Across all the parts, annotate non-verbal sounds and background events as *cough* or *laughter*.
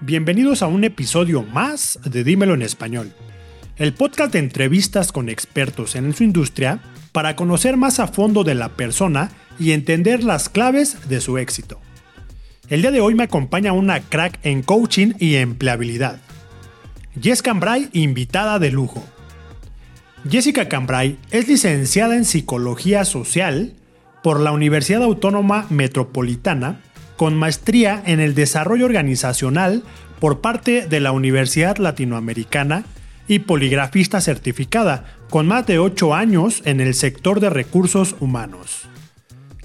Bienvenidos a un episodio más de Dímelo en Español, el podcast de entrevistas con expertos en su industria para conocer más a fondo de la persona y entender las claves de su éxito. El día de hoy me acompaña una crack en coaching y empleabilidad. Jess Cambrai, invitada de lujo. Jessica Cambrai es licenciada en Psicología Social por la Universidad Autónoma Metropolitana con maestría en el desarrollo organizacional por parte de la Universidad Latinoamericana y poligrafista certificada, con más de 8 años en el sector de recursos humanos.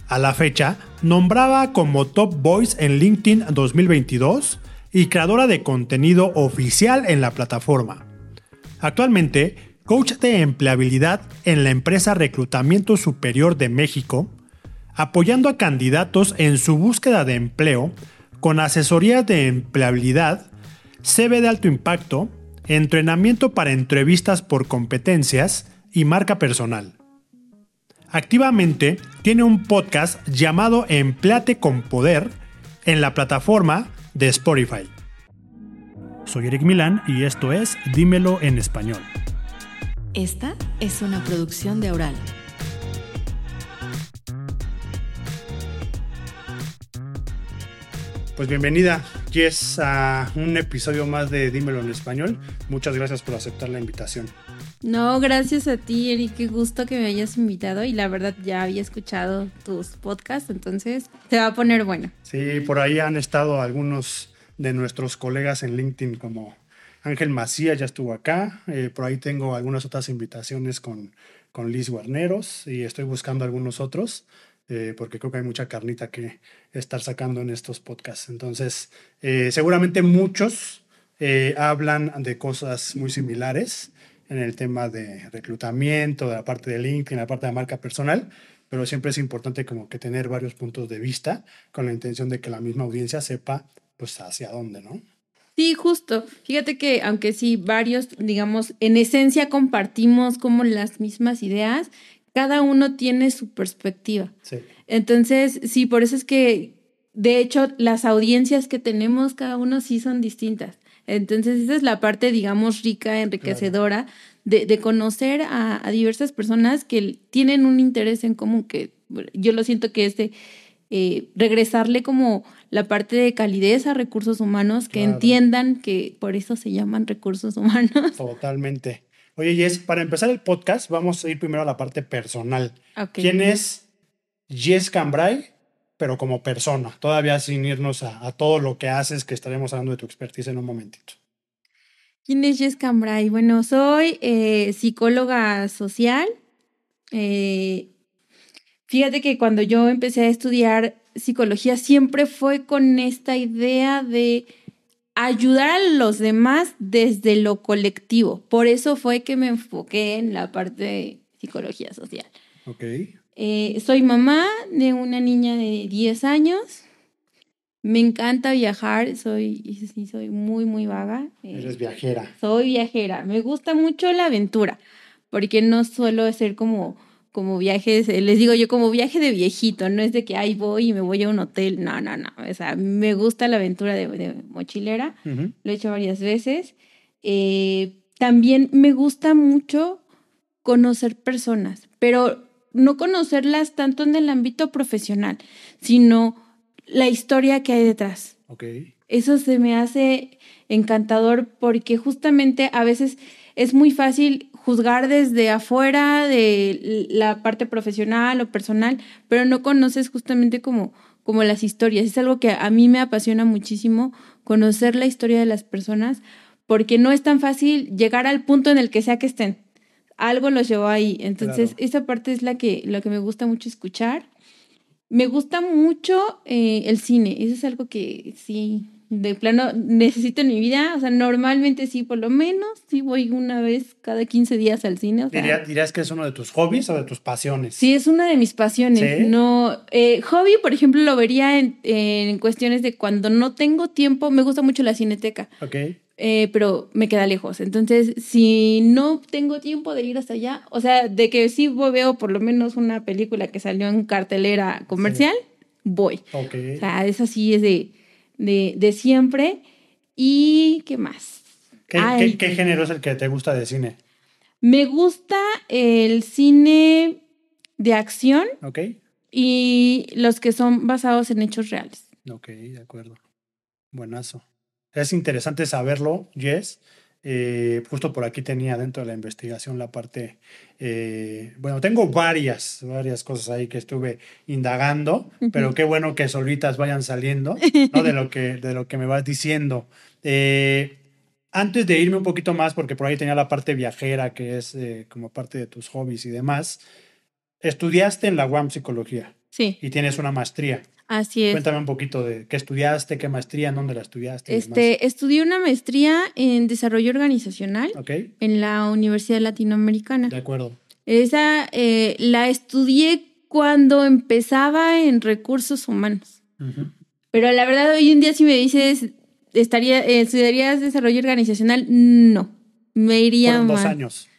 A la fecha, nombraba como Top Voice en LinkedIn 2022 y creadora de contenido oficial en la plataforma. Actualmente, coach de empleabilidad en la empresa Reclutamiento Superior de México, apoyando a candidatos en su búsqueda de empleo con asesoría de empleabilidad, CV de alto impacto, entrenamiento para entrevistas por competencias y marca personal. Activamente tiene un podcast llamado Empleate con Poder en la plataforma de Spotify. Soy Eric Milán y esto es Dímelo en español. Esta es una producción de Oral. Pues bienvenida, Jess, a un episodio más de Dímelo en Español. Muchas gracias por aceptar la invitación. No, gracias a ti, Eric. Qué gusto que me hayas invitado. Y la verdad, ya había escuchado tus podcasts, entonces te va a poner bueno. Sí, por ahí han estado algunos de nuestros colegas en LinkedIn, como Ángel Macías ya estuvo acá. Eh, por ahí tengo algunas otras invitaciones con, con Liz Guarneros y estoy buscando algunos otros. Eh, porque creo que hay mucha carnita que estar sacando en estos podcasts. Entonces, eh, seguramente muchos eh, hablan de cosas muy similares en el tema de reclutamiento, de la parte de LinkedIn, la parte de marca personal, pero siempre es importante como que tener varios puntos de vista con la intención de que la misma audiencia sepa pues hacia dónde, ¿no? Sí, justo. Fíjate que aunque sí varios, digamos, en esencia compartimos como las mismas ideas, cada uno tiene su perspectiva. Sí. Entonces, sí, por eso es que, de hecho, las audiencias que tenemos, cada uno sí son distintas. Entonces, esa es la parte, digamos, rica, enriquecedora de, de, conocer a, diversas personas que tienen un interés en común, que yo lo siento que es de eh, regresarle como la parte de calidez a recursos humanos, que entiendan que por eso se llaman recursos humanos. Totalmente. Oye, Jess, para empezar el podcast, vamos a ir primero a la parte personal. ¿Quién es Jess Cambrai, pero como persona? Todavía sin irnos a, todo lo que haces, que estaremos hablando de tu expertise en un momentito. ¿Quién es Jess Cambrai? Bueno, soy eh, psicóloga social. Eh, fíjate que cuando yo empecé a estudiar psicología siempre fue con esta idea de ayudar a los demás desde lo colectivo. Por eso fue que me enfoqué en la parte de psicología social. Ok. Eh, soy mamá de una niña de 10 años. Me encanta viajar, soy, sí, soy muy, muy vaga. Eh, Eres viajera. Soy viajera. Me gusta mucho la aventura, porque no suelo ser como como viajes, eh, les digo yo como viaje de viejito, no es de que ahí voy y me voy a un hotel, no, no, no, o sea, me gusta la aventura de, mochilera, lo he hecho varias veces. Eh, también me gusta mucho conocer personas, pero no conocerlas tanto en el ámbito profesional, sino la historia que hay detrás. Okay. Eso se me hace encantador porque justamente a veces es muy fácil juzgar desde afuera de la parte profesional o personal, pero no conoces justamente como, como las historias. Es algo que a mí me apasiona muchísimo, conocer la historia de las personas, porque no es tan fácil llegar al punto en el que sea que estén. Algo los llevó ahí. Entonces, esa parte es la que, que me gusta mucho escuchar. Me gusta mucho eh, el cine. Eso es algo que sí, de plano necesito en mi vida. O sea, normalmente sí, por lo menos, sí voy una vez cada 15 días al cine. ¿Dirías que es uno de tus hobbies o de tus pasiones? Sí, es una de mis pasiones. No, eh, hobby, por ejemplo, lo vería en, en, cuestiones de cuando no tengo tiempo. Me gusta mucho la cineteca. Ok. Eh, pero me queda lejos. Entonces, si no tengo tiempo de ir hasta allá, o sea, de que sí veo por lo menos una película que salió en cartelera comercial, voy. Okay. O sea, eso sí es de de, de siempre. ¿Y qué más? ¿Qué, Ay. qué- qué género es el que te gusta de cine? Me gusta el cine de acción ¿Ok? y los que son basados en hechos reales. Ok, de acuerdo. Buenazo. Es interesante saberlo, Jess. Eh, justo por aquí tenía dentro de la investigación la parte, eh, bueno, tengo varias, varias cosas ahí que estuve indagando, pero qué bueno que solitas vayan saliendo, ¿no? De lo que, de lo que me vas diciendo. Eh, antes de irme un poquito más, porque por ahí tenía la parte viajera, que es eh, como parte de tus hobbies y demás, estudiaste en la UAM Psicología Sí, y tienes una maestría. Así es. Cuéntame un poquito de qué estudiaste, qué maestría, en dónde la estudiaste. Este, estudié una maestría en desarrollo organizacional en la Universidad Latinoamericana. de acuerdo. Esa eh, la estudié cuando empezaba en recursos humanos. Pero la verdad, hoy en día, si me dices, estaría, eh, ¿estudiarías desarrollo organizacional? No. Me iría Fueron dos años.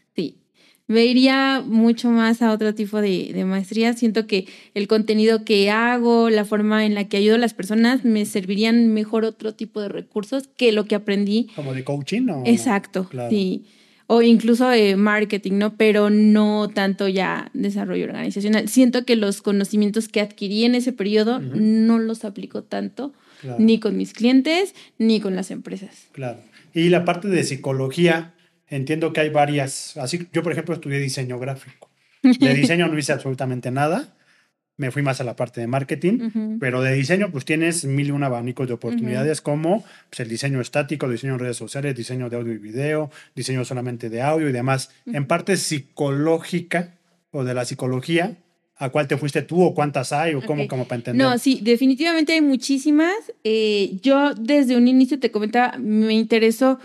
Me iría mucho más a otro tipo de, de maestría. Siento que el contenido que hago, la forma en la que ayudo a las personas, me servirían mejor otro tipo de recursos que lo que aprendí. Como de coaching o. Exacto. Claro. Sí. O incluso de marketing, ¿no? Pero no tanto ya desarrollo organizacional. Siento que los conocimientos que adquirí en ese periodo no los aplico tanto, Claro, ni con mis clientes, ni con las empresas. claro. Y la parte de psicología, entiendo que hay varias. Así, yo, por ejemplo, estudié diseño gráfico. De *laughs* diseño no hice absolutamente nada. Me fui más a la parte de marketing. Ujú. Pero de diseño, pues tienes mil y un abanicos de oportunidades como pues, el diseño estático, diseño en redes sociales, diseño de audio y video, diseño solamente de audio y demás. En parte psicológica o de la psicología, ¿a cuál te fuiste tú o cuántas hay o cómo, Ok. como para entender? No, sí, definitivamente hay muchísimas. Eh, yo desde un inicio te comentaba, me interesó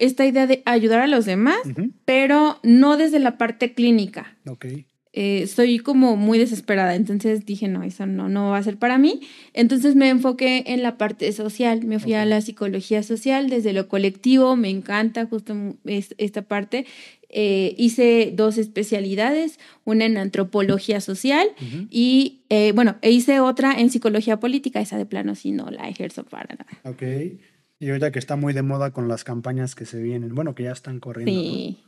esta idea de ayudar a los demás, Ujú, pero no desde la parte clínica. Ok, Eh, soy como muy desesperada, entonces dije, no, eso no, no va a ser para mí. Entonces me enfoqué en la parte social, me fui a Ok. la psicología social, desde lo colectivo, me encanta justo es- esta parte. Eh, hice dos especialidades, una en antropología social ujú, y, eh, bueno, e hice otra en psicología política, esa de plano sí no la ejerzo para nada. ok. Y ahorita que está muy de moda con las campañas que se vienen, bueno, que ya están corriendo. ¿no? Sí.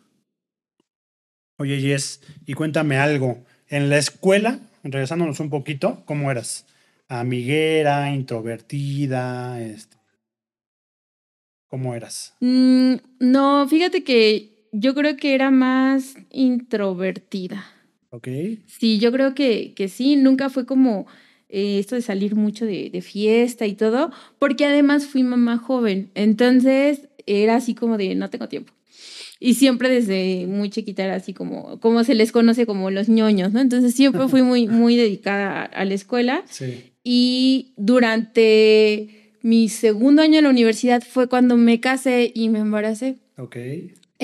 Oye, Jess, y cuéntame algo. En la escuela, regresándonos un poquito, ¿cómo eras? Amiguera, introvertida, este, ¿cómo eras? Mm, no, fíjate que yo creo que era más introvertida. ¿Ok? Sí, yo creo que, que sí, nunca fue como eh, esto de salir mucho de, de fiesta y todo, porque además fui mamá joven, entonces era así como de no tengo tiempo. Y siempre desde muy chiquita era así como, como se les conoce como los ñoños, ¿no? Entonces siempre fui muy, *laughs* muy dedicada a, a la escuela Sí. y durante mi segundo año en la universidad fue cuando me casé y me embaracé. Ok.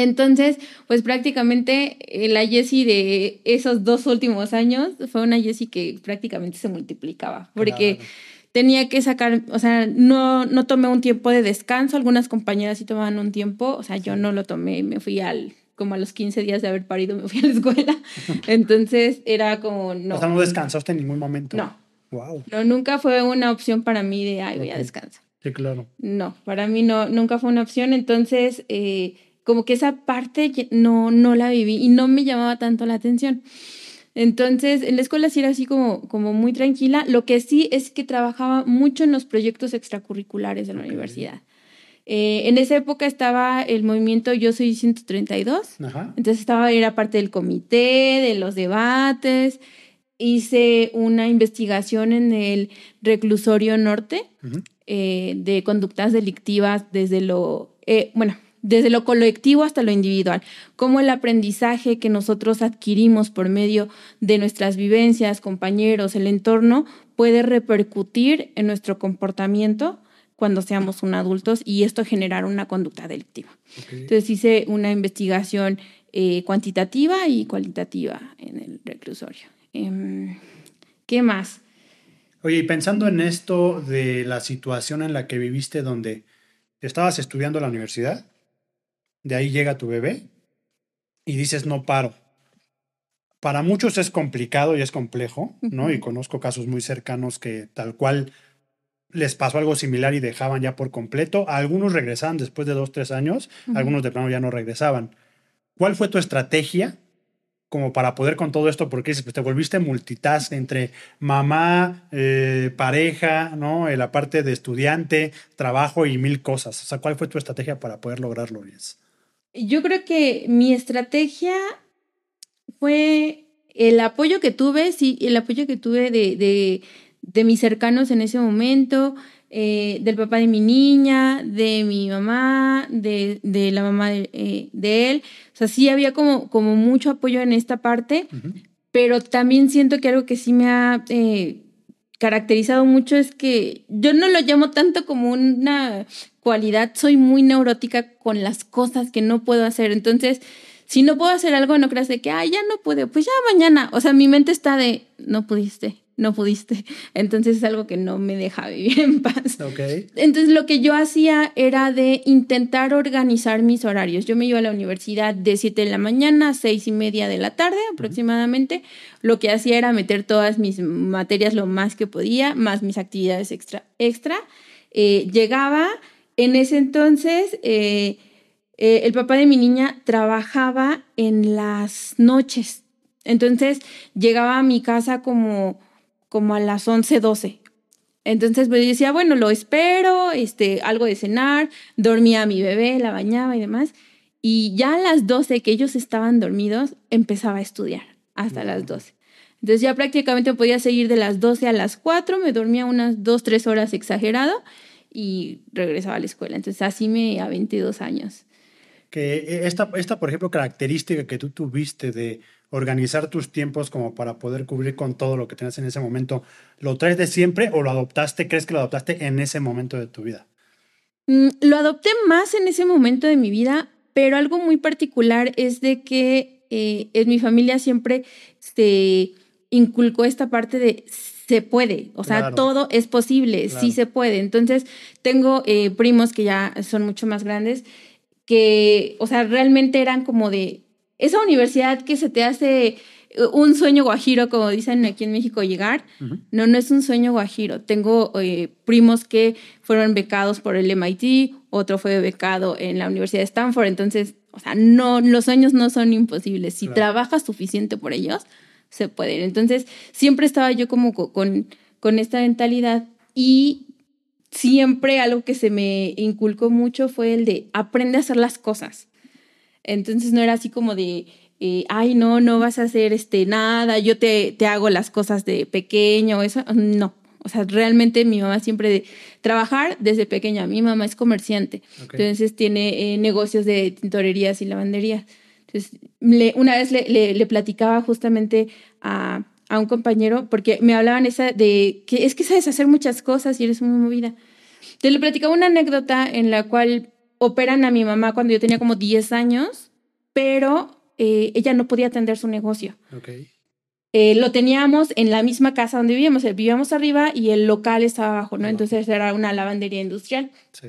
Entonces, pues prácticamente eh, la Jessie de esos dos últimos años fue una Jessie que prácticamente se multiplicaba, porque Claro. tenía que sacar, o sea, no, no tomé un tiempo de descanso, algunas compañeras sí tomaban un tiempo, o sea, yo no lo tomé, me fui al, como a los 15 días de haber parido, me fui a la escuela, *laughs* entonces era como, no, O sea, no descansaste en ningún momento. no, Wow. no, nunca fue una opción para mí de, ay, voy a descansar. Sí, claro. No, para mí no, nunca fue una opción. Entonces, eh, como que esa parte no, no la viví y no me llamaba tanto la atención. Entonces, en la escuela sí era así como, como muy tranquila. Lo que sí es que trabajaba mucho en los proyectos extracurriculares de la universidad. Eh, en esa época estaba el movimiento Yo Soy 132. Ajá. Entonces estaba, era parte del comité, de los debates. Hice una investigación en el reclusorio norte eh, de conductas delictivas desde lo, eh, bueno, desde lo colectivo hasta lo individual, cómo el aprendizaje que nosotros adquirimos por medio de nuestras vivencias, compañeros, el entorno, puede repercutir en nuestro comportamiento cuando seamos un adultos y esto generar una conducta delictiva. Entonces hice una investigación eh, cuantitativa y cualitativa en el reclusorio. Em, ¿Qué más? Oye, y pensando en esto de la situación en la que viviste donde estabas estudiando en la universidad, de ahí llega tu bebé y dices no paro. Para muchos es complicado y es complejo, ¿no? Y conozco casos muy cercanos que tal cual les pasó algo similar y dejaban ya por completo. Algunos regresaban después de dos, tres años, algunos de plano ya no regresaban. ¿Cuál fue tu estrategia como para poder con todo esto? Porque pues, te volviste multitask entre mamá, eh, pareja, ¿no? Eh, la parte de estudiante, trabajo y mil cosas. O sea, ¿cuál fue tu estrategia para poder lograrlo, Liz? Yo creo que mi estrategia fue el apoyo que tuve, sí, el apoyo que tuve de, de, de mis cercanos en ese momento, eh, del papá de mi niña, de mi mamá, de, de la mamá de, eh, de, él. O sea, sí había como, como mucho apoyo en esta parte, pero también siento que algo que sí me ha eh, caracterizado mucho es que yo no lo llamo tanto como una cualidad, soy muy neurótica con las cosas que no puedo hacer. Entonces, si no puedo hacer algo, no creas de que, ya no puedo, pues ya mañana. O sea, mi mente está de, no pudiste, no pudiste. Entonces es algo que no me deja *laughs* vivir en paz. Okay. Entonces lo que yo hacía era de intentar organizar mis horarios. Yo me iba a la universidad de 7 de la mañana a 6 y media de la tarde aproximadamente. Lo que hacía era meter todas mis materias lo más que podía, más mis actividades extra. extra. Eh, llegaba, en ese entonces... Eh, eh, el papá de mi niña trabajaba en las noches. Entonces llegaba a mi casa como como a las 11, 12. Entonces pues decía, bueno, lo espero, este, algo de cenar, dormía a mi bebé, la bañaba y demás. Y ya a las 12 que ellos estaban dormidos, empezaba a estudiar hasta las 12. Entonces ya prácticamente podía seguir de las 12 a las 4, me dormía unas 2, 3 horas exagerado y regresaba a la escuela. Entonces así me a 22 años. Que esta, esta, por ejemplo, característica que tú tuviste de organizar tus tiempos como para poder cubrir con todo lo que tenías en ese momento, ¿lo traes de siempre o lo adoptaste, crees que lo adoptaste en ese momento de tu vida? Mm, lo adopté más en ese momento de mi vida, pero algo muy particular es de que eh, en mi familia siempre se inculcó esta parte de se puede, o sea, todo es posible, sí se puede. Entonces, tengo eh, primos que ya son mucho más grandes, que, o sea, realmente eran como de, esa universidad que se te hace eh, un sueño guajiro, como dicen aquí en México, llegar, no, no es un sueño guajiro. Tengo eh, primos que fueron becados por el MIT, otro fue becado en la Universidad de Stanford, entonces, o sea, no, los sueños no son imposibles. Si trabajas suficiente por ellos, se pueden. Entonces, siempre estaba yo como con, con esta mentalidad y siempre algo que se me inculcó mucho fue el de aprende a hacer las cosas. Entonces no era así como de, eh, ay, no, no vas a hacer este, nada, yo te, te hago las cosas de pequeño, eso, no. O sea, realmente mi mamá siempre de trabajar desde pequeña. Mi mamá es comerciante, entonces tiene eh, negocios de tintorerías y lavanderías. Entonces, una vez le, le, platicaba justamente a, a, un compañero, porque me hablaban esa de que es que sabes hacer muchas cosas y eres muy movida. Entonces le platicaba una anécdota en la cual operan a mi mamá cuando yo tenía como 10 años, pero eh, ella no podía atender su negocio. Okay. Eh, lo teníamos en la misma casa donde vivíamos, eh, vivíamos arriba y el local estaba abajo, ¿no? Entonces era una lavandería industrial. Sí.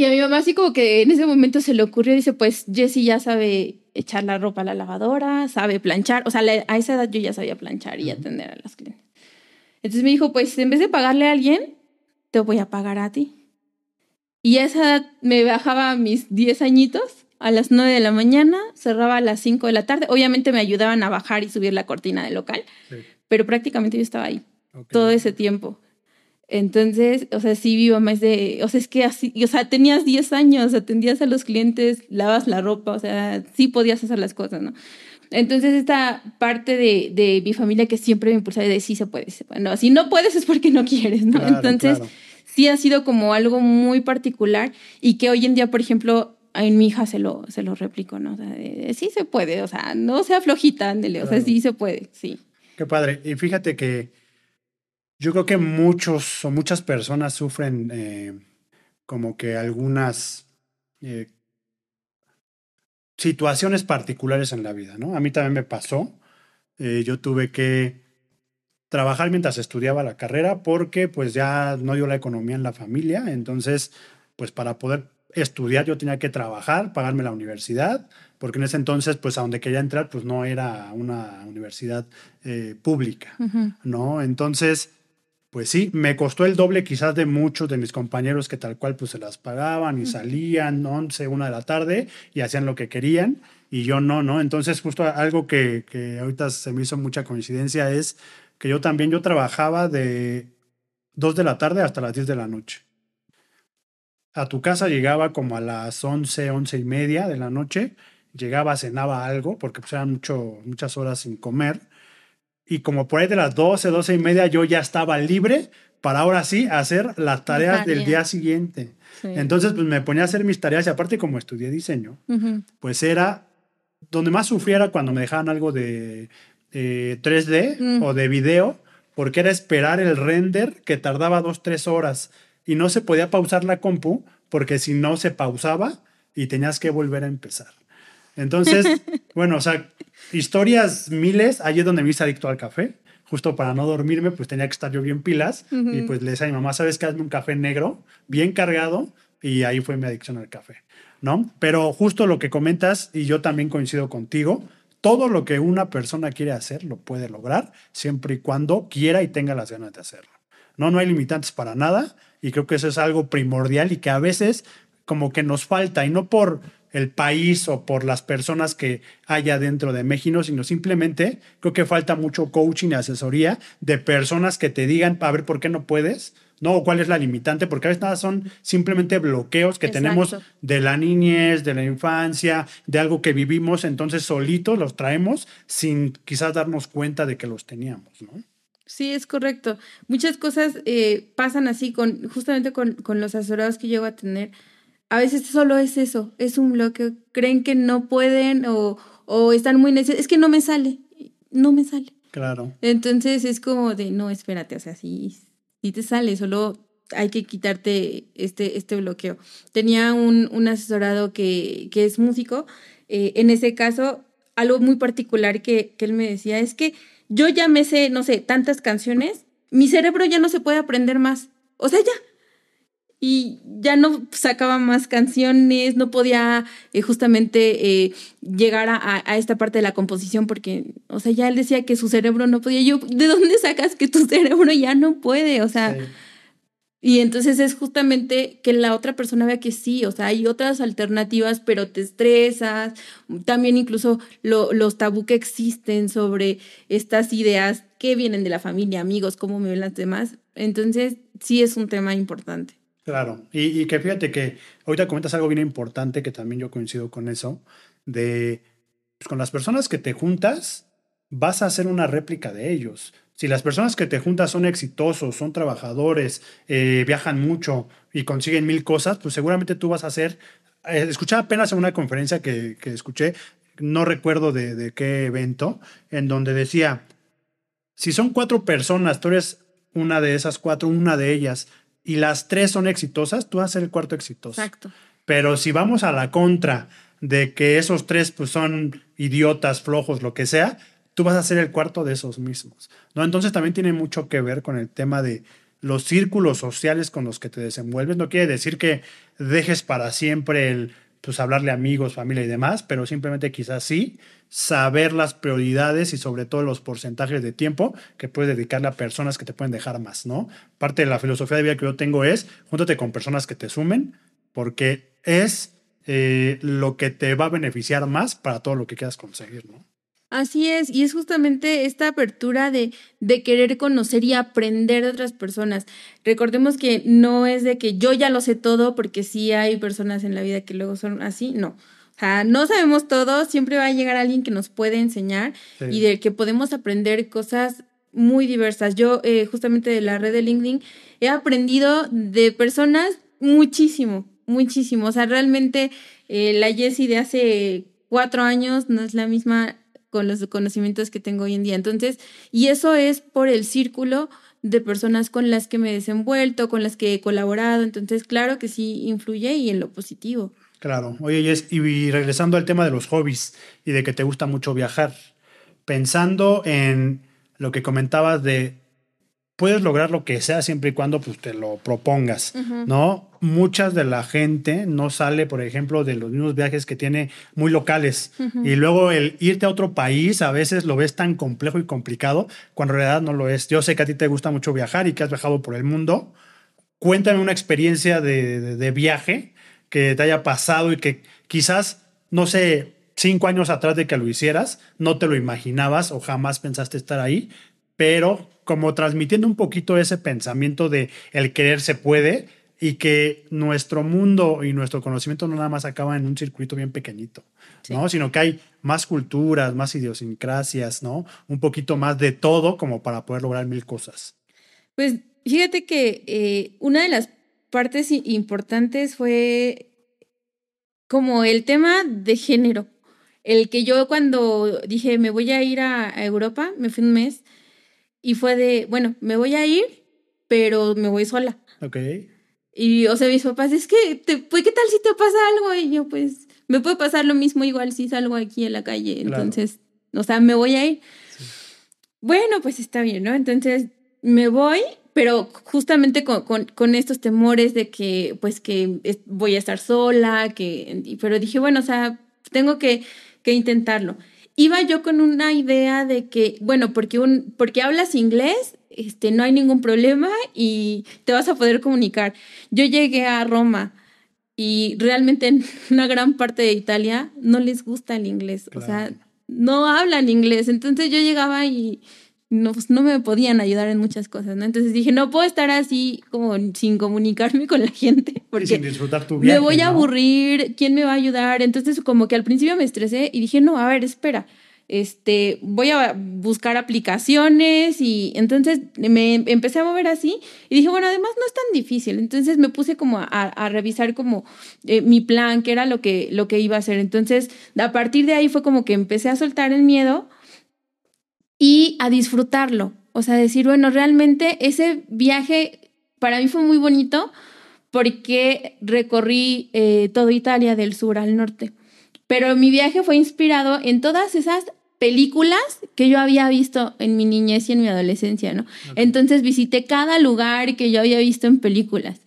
Y a mi mamá así como que en ese momento se le ocurrió, dice, pues Jessie ya sabe echar la ropa a la lavadora, sabe planchar, o sea, a esa edad yo ya sabía planchar y atender a las clientes. Entonces me dijo, pues en vez de pagarle a alguien, te voy a pagar a ti. Y a esa edad me bajaba mis 10 añitos a las 9 de la mañana, cerraba a las 5 de la tarde. Obviamente me ayudaban a bajar y subir la cortina del local, pero prácticamente yo estaba ahí todo ese tiempo. Entonces, o sea, sí vivo más de, o sea, es que así, o sea, tenías 10 años, atendías a los clientes, lavas la ropa, o sea, sí podías hacer las cosas, ¿no? Entonces, esta parte de, de mi familia que siempre me impulsaba de sí se puede, No, si no puedes es porque no quieres, ¿no? Entonces, sí ha sido como algo muy particular y que hoy en día, por ejemplo, en mi hija se lo, se lo replico, ¿no? O sea, sí se puede, o sea, no sea flojita, ándele, o sea, sí se puede, sí. Qué padre. Y fíjate que yo creo que muchos o muchas personas sufren eh, como que algunas eh, situaciones particulares en la vida, ¿no? A mí también me pasó. Eh, yo tuve que trabajar mientras estudiaba la carrera porque pues ya no dio la economía en la familia, entonces pues para poder estudiar yo tenía que trabajar, pagarme la universidad, porque en ese entonces pues a donde quería entrar pues no era una universidad eh, pública, ¿no? Entonces pues sí, me costó el doble quizás de muchos de mis compañeros que tal cual pues se las pagaban y salían 11, una de la tarde y hacían lo que querían y yo no, ¿no? Entonces justo algo que, que ahorita se me hizo mucha coincidencia es que yo también, yo trabajaba de 2 de la tarde hasta las 10 de la noche. A tu casa llegaba como a las 11, 11 y media de la noche, llegaba, cenaba algo, porque pues eran mucho, muchas horas sin comer y como por ahí de las 12, 12 y media yo ya estaba libre para ahora sí hacer las tareas del día siguiente. Entonces, pues me ponía a hacer mis tareas y aparte como estudié diseño, pues era donde más sufriera cuando me dejaban algo de 3D mm. o de video, porque era esperar el render que tardaba dos, tres horas y no se podía pausar la compu porque si no se pausaba y tenías que volver a empezar. Entonces, *laughs* bueno, o sea, historias miles, es donde me hice adicto al café. Justo para no dormirme, pues tenía que estar yo bien pilas. Y pues le decía a mi mamá, ¿sabes qué? Hazme un café negro, bien cargado. Y ahí fue mi adicción al café, ¿no? Pero justo lo que comentas, y yo también coincido contigo, todo lo que una persona quiere hacer lo puede lograr siempre y cuando quiera y tenga las ganas de hacerlo. No, no hay limitantes para nada y creo que eso es algo primordial y que a veces como que nos falta y no por el país o por las personas que haya dentro de México, sino simplemente creo que falta mucho coaching y asesoría de personas que te digan, a ver, ¿por qué no puedes? ¿no? O cuál es la limitante, porque a veces nada son simplemente bloqueos que tenemos de la niñez, de la infancia, de algo que vivimos, entonces solitos los traemos sin quizás darnos cuenta de que los teníamos, ¿no? Sí, es correcto. Muchas cosas eh, pasan así con, justamente con, con los asesorados que llego a tener a veces solo es eso, es un bloqueo. Creen que no pueden o, o están muy necesitados. Es que no me sale, no me sale. Claro. Entonces es como de, no, espérate, o sea, sí, sí te sale, solo hay que quitarte este, este bloqueo. Tenía un, un asesorado que, que, es músico. Eh, en ese caso, algo muy particular que, que él me decía es que yo ya me sé, no sé, tantas canciones, mi cerebro ya no se puede aprender más. O sea, ya, y ya no sacaba más canciones, no podía eh, justamente eh, llegar a, a, esta parte de la composición porque, o sea, ya él decía que su cerebro no podía. Yo, ¿de dónde sacas que tu *laughs* cerebro ya no puede? O sea, y entonces es justamente que la otra persona vea que sí, o sea, hay otras alternativas, pero te estresas. También incluso los tabú que existen sobre estas ideas que vienen de la familia, amigos, cómo me ven las demás. Entonces, sí es un tema importante. Claro, y, que fíjate que ahorita comentas algo bien importante que también yo coincido con eso, de pues, con las personas que te juntas, vas a hacer una réplica de ellos. Si las personas que te juntas son exitosos, son trabajadores, eh, viajan mucho y consiguen mil cosas, pues seguramente tú vas a hacer... Eh, escuché apenas en una conferencia que, que escuché, no recuerdo de, de qué evento, en donde decía, si son cuatro personas, tú eres una de esas cuatro, una de ellas, y las tres son exitosas, tú vas a ser el cuarto exitoso. Exacto. Pero si vamos a la contra de que esos tres pues, son idiotas, flojos, lo que sea, tú vas a ser el cuarto de esos mismos. ¿no? Entonces también tiene mucho que ver con el tema de los círculos sociales con los que te desenvuelves. No quiere decir que dejes para siempre el pues hablarle a amigos, familia y demás, pero simplemente quizás sí saber las prioridades y sobre todo los porcentajes de tiempo que puedes dedicarle a personas que te pueden dejar más, ¿no? Parte de la filosofía de vida que yo tengo es, júntate con personas que te sumen, porque es eh, lo que te va a beneficiar más para todo lo que quieras conseguir, ¿no? Así es, y es justamente esta apertura de, de querer conocer y aprender de otras personas. Recordemos que no es de que yo ya lo sé todo, porque sí hay personas en la vida que luego son así, no. O sea, no sabemos todo, siempre va a llegar alguien que nos puede enseñar y del que podemos aprender cosas muy diversas. Yo, eh, justamente de la red de LinkedIn, he aprendido de personas muchísimo, muchísimo. O sea, realmente eh, la Jessie de hace cuatro años no es la misma con los conocimientos que tengo hoy en día. Entonces, y eso es por el círculo de personas con las que me he desenvuelto, con las que he colaborado. Entonces, claro que sí influye y en lo positivo. Claro. Oye, y regresando al tema de los hobbies y de que te gusta mucho viajar, pensando en lo que comentabas de puedes lograr lo que sea siempre y cuando pues, te lo propongas, ¿no? Muchas de la gente no sale, por ejemplo, de los mismos viajes que tiene muy locales. Y luego el irte a otro país a veces lo ves tan complejo y complicado, cuando en realidad no lo es. Yo sé que a ti te gusta mucho viajar y que has viajado por el mundo. Cuéntame una experiencia de, de viaje que te haya pasado y que quizás, no sé, cinco años atrás de que lo hicieras, no te lo imaginabas o jamás pensaste estar ahí, pero como transmitiendo un poquito ese pensamiento de el querer se puede y que nuestro mundo y nuestro conocimiento no nada más acaba en un circuito bien pequeñito, ¿no? Sino que hay más culturas, más idiosincrasias, ¿no? Un poquito más de todo como para poder lograr mil cosas. Pues fíjate que eh, una de las partes importantes fue como el tema de género. El que yo cuando dije me voy a ir a Europa, me fui un mes, y fue de, bueno, me voy a ir, pero me voy sola. Ok. Y, o sea, mis papás, es que, te, pues, ¿qué tal si te pasa algo? Y yo, pues, me puede pasar lo mismo igual si salgo aquí en la calle. Entonces, o sea, me voy a ir. Bueno, pues está bien, ¿no? Entonces, me voy, pero justamente con, con, con, estos temores de que, pues, que voy a estar sola, que, pero dije, bueno, o sea, tengo que, que intentarlo iba yo con una idea de que, bueno, porque, un, porque hablas inglés, este, no hay ningún problema y te vas a poder comunicar. Yo llegué a Roma y realmente en *laughs* una gran parte de Italia no les gusta el inglés, o sea, no hablan inglés. Entonces yo llegaba y no, pues, no me podían ayudar en muchas cosas, ¿no? Entonces dije, no puedo estar así como sin comunicarme con la gente. Porque sin disfrutar tu viaje, Me voy a aburrir, ¿quién me va a ayudar? Entonces como que al principio me estresé y dije, no, a ver, espera. Este, voy a buscar aplicaciones y entonces me empecé a mover así y dije, bueno, además no es tan difícil. Entonces me puse como a, revisar como eh, mi plan, que era lo que, lo que iba a hacer. Entonces, a partir de ahí fue como que empecé a soltar el miedo y a disfrutarlo. O sea, decir, bueno, realmente ese viaje para mí fue muy bonito porque recorrí eh, toda Italia del sur al norte. Pero mi viaje fue inspirado en todas esas películas que yo había visto en mi niñez y en mi adolescencia, ¿no? Entonces visité cada lugar que yo había visto en películas.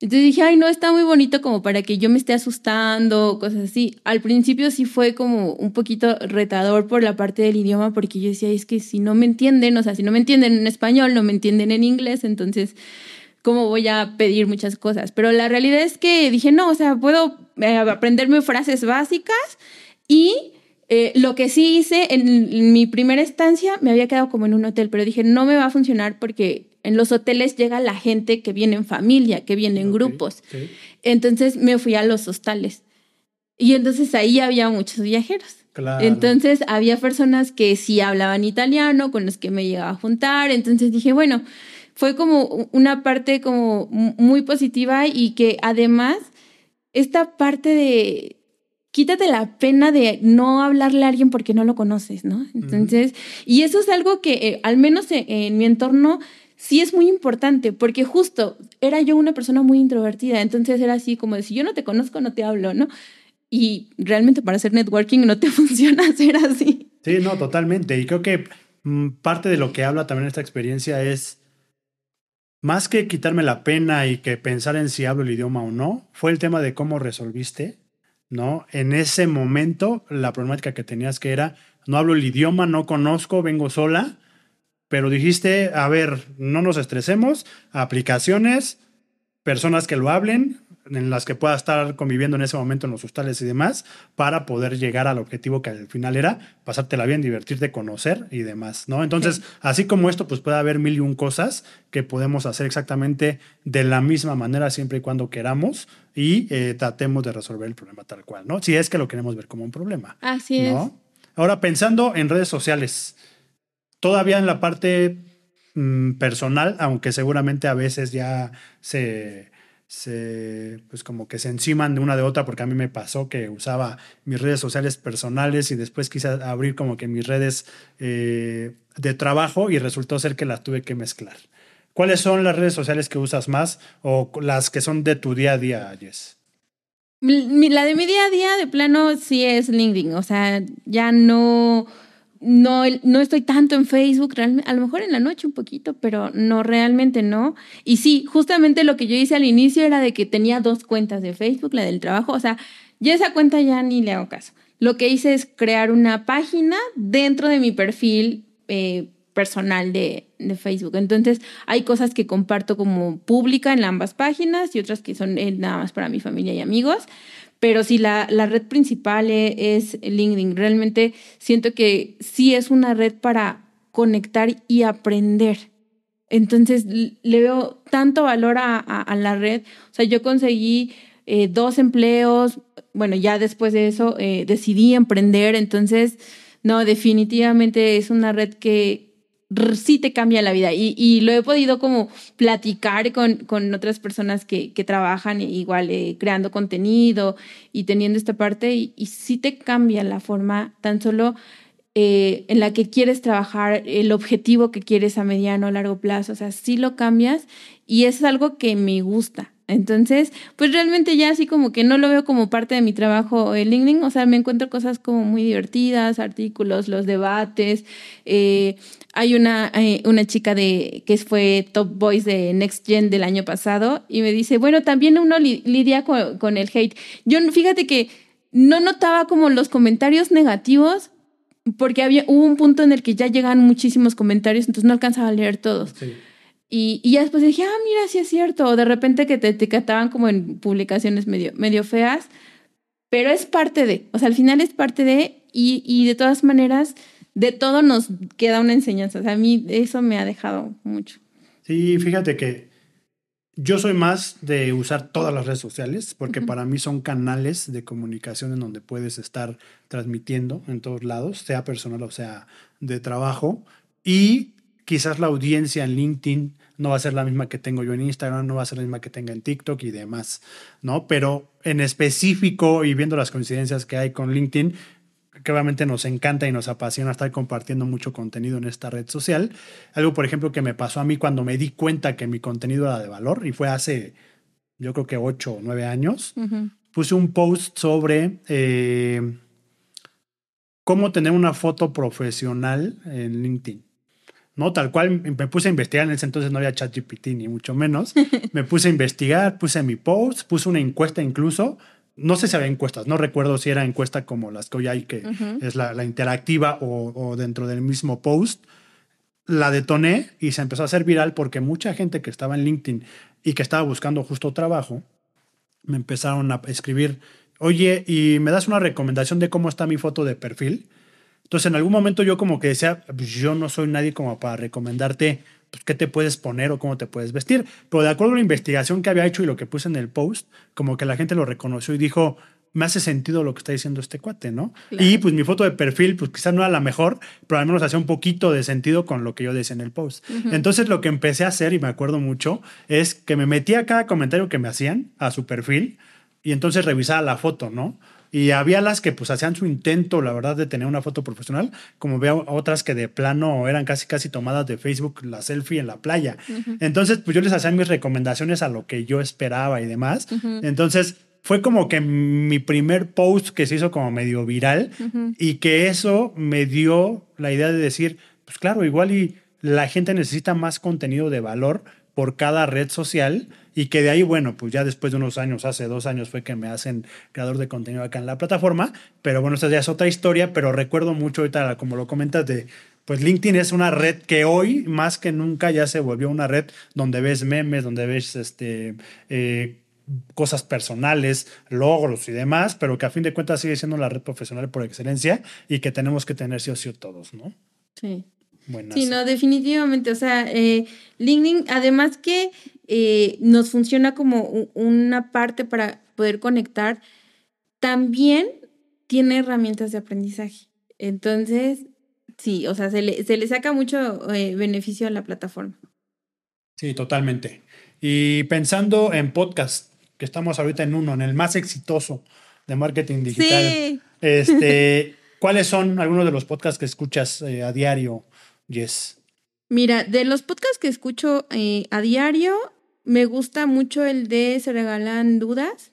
Entonces dije, ay, no, está muy bonito como para que yo me esté asustando, cosas así. Al principio sí fue como un poquito retador por la parte del idioma, porque yo decía, es que si no me entienden, o sea, si no me entienden en español, no me entienden en inglés, entonces, ¿cómo voy a pedir muchas cosas? Pero la realidad es que dije, no, o sea, puedo eh, aprenderme frases básicas y eh, lo que sí hice en, mi primera estancia me había quedado como en un hotel, pero dije, no me va a funcionar porque en los hoteles llega la gente que viene en familia, que viene en grupos. Entonces me fui a los hostales. Y entonces ahí había muchos viajeros. Entonces había personas que sí hablaban italiano, con los que me llegaba a juntar. Entonces dije, bueno, fue como una parte como muy positiva y que además esta parte de quítate la pena de no hablarle a alguien porque no lo conoces, ¿no? Entonces, y eso es algo que eh, al menos en, mi entorno sí es muy importante, porque justo era yo una persona muy introvertida, entonces era así como de si yo no te conozco, no te hablo, ¿no? Y realmente para hacer networking no te *laughs* funciona hacer así. Sí, no, totalmente. Y creo que mm, parte de lo que habla también esta experiencia es más que quitarme la pena y que pensar en si hablo el idioma o no, fue el tema de cómo resolviste ¿no? En ese momento, la problemática que tenías que era, no hablo el idioma, no conozco, vengo sola, pero dijiste, a ver, no nos estresemos, aplicaciones, personas que lo hablen, en las que pueda estar conviviendo en ese momento en los hostales y demás, para poder llegar al objetivo que al final era pasártela bien, divertirte, conocer y demás, ¿no? Entonces, así como esto, pues puede haber mil y un cosas que podemos hacer exactamente de la misma manera siempre y cuando queramos y eh, tratemos de resolver el problema tal cual, ¿no? Si es que lo queremos ver como un problema. Así es. Ahora, pensando en redes sociales, todavía en la parte mm, personal, aunque seguramente a veces ya se pues como que se enciman de una de otra, porque a mí me pasó que usaba mis redes sociales personales y después quise abrir como que mis redes eh, de trabajo y resultó ser que las tuve que mezclar. ¿Cuáles son las redes sociales que usas más o las que son de tu día a día, Jess? La de mi día a día, de plano, sí es LinkedIn. O sea, ya no no, no estoy tanto en Facebook, a lo mejor en la noche un poquito, pero no realmente no. Y sí, justamente lo que yo hice al inicio era de que tenía dos cuentas de Facebook, la del trabajo, o sea, ya esa cuenta ya ni le hago caso. Lo que hice es crear una página dentro de mi perfil eh, personal de, de, Facebook. Entonces, hay cosas que comparto como pública en ambas páginas y otras que son eh, nada más para mi familia y amigos. Pero si la, la red principal e, es LinkedIn. Realmente siento que sí es una red para conectar y aprender. Entonces le veo tanto valor a, a, la red. O sea, yo conseguí eh, dos empleos. Bueno, ya después de eso eh, decidí emprender. Entonces, no, definitivamente es una red que, sí te cambia la vida. Y, y lo he podido como platicar con, con otras personas que, que trabajan igual eh, creando contenido y teniendo esta parte y, y sí te cambia la forma tan solo eh, en la que quieres trabajar, el objetivo que quieres a mediano o largo plazo. O sea, sí lo cambias y es algo que me gusta. Entonces, pues realmente ya así como que no lo veo como parte de mi trabajo en LinkedIn, o sea, me encuentro cosas como muy divertidas, artículos, los debates. Eh, hay una, eh, una chica de, que fue Top Voice de Next Gen del año pasado y me dice, bueno, también uno lidia con, con el hate. Yo, fíjate que no notaba como los comentarios negativos, porque había, hubo un punto en el que ya llegan muchísimos comentarios, entonces no alcanzaba a leer todos. Sí. Y, y ya después dije, ah, mira, sí es cierto. O de repente que te etiquetaban como en publicaciones medio, medio feas, pero es parte de, o sea, al final es parte de, y, y de todas maneras, de todo nos queda una enseñanza. O sea, a mí eso me ha dejado mucho. Sí, fíjate que yo soy más de usar todas las redes sociales porque para mí son canales de comunicación en donde puedes estar transmitiendo en todos lados, sea personal o sea de trabajo. Y quizás la audiencia en LinkedIn no va a ser la misma que tengo yo en Instagram, no va a ser la misma que tenga en TikTok y demás, ¿no? Pero en específico y viendo las coincidencias que hay con LinkedIn, que obviamente nos encanta y nos apasiona estar compartiendo mucho contenido en esta red social. Algo, por ejemplo, que me pasó a mí cuando me di cuenta que mi contenido era de valor y fue hace, yo creo que ocho o nueve años, puse un post sobre eh, cómo tener una foto profesional en LinkedIn. ¿no? Tal cual me puse a investigar, en ese entonces no había ChatGPT ni mucho menos. *laughs* Me puse a investigar, puse mi post, puse una encuesta incluso. No sé si había encuestas, no recuerdo si era encuesta como las que hoy hay, que es la, interactiva o, o, dentro del mismo post. La detoné y se empezó a hacer viral porque mucha gente que estaba en LinkedIn y que estaba buscando justo trabajo, me empezaron a escribir, oye, ¿y me das una recomendación de cómo está mi foto de perfil? Entonces, en algún momento yo como que decía, pues yo no soy nadie como para recomendarte pues, qué te puedes poner o cómo te puedes vestir. Pero de acuerdo a la investigación que había hecho y lo que puse en el post, como que la gente lo reconoció y dijo, me hace sentido lo que está diciendo este cuate, ¿no? Y pues mi foto de perfil, pues quizás no era la mejor, pero al menos hacía un poquito de sentido con lo que yo decía en el post. Entonces lo que empecé a hacer, y me acuerdo mucho, es que me metía a cada comentario que me hacían a su perfil y entonces revisaba la foto, ¿no? Y había las que pues hacían su intento, la verdad, de tener una foto profesional, como veo otras que de plano eran casi casi tomadas de Facebook, la selfie en la playa. Entonces, pues yo les hacía mis recomendaciones a lo que yo esperaba y demás. Entonces, fue como que mi primer post que se hizo como medio viral y que eso me dio la idea de decir, pues claro, igual y la gente necesita más contenido de valor por cada red social y que de ahí, bueno, pues ya después de unos años, hace dos años fue que me hacen creador de contenido acá en la plataforma, pero bueno, esta ya es otra historia, pero recuerdo mucho ahorita, como lo comentas, de, pues LinkedIn es una red que hoy más que nunca ya se volvió una red donde ves memes, donde ves este... Eh, cosas personales, logros y demás, pero que a fin de cuentas sigue siendo la red profesional por excelencia y que tenemos que tener sí o sí todos, ¿no? Sí. Sí, no, definitivamente. O sea, eh, LinkedIn, además que eh, nos funciona como una parte para poder conectar, también tiene herramientas de aprendizaje. Entonces, sí, o sea, se le, se le saca mucho eh, beneficio a la plataforma. Sí, totalmente. Y pensando en podcast, que estamos ahorita en uno, en el más exitoso de marketing digital. Este, *laughs* ¿Cuáles son algunos de los podcasts que escuchas a diario? Yes. Mira, de los podcasts que escucho eh, a diario, me gusta mucho el de Se Regalan Dudas,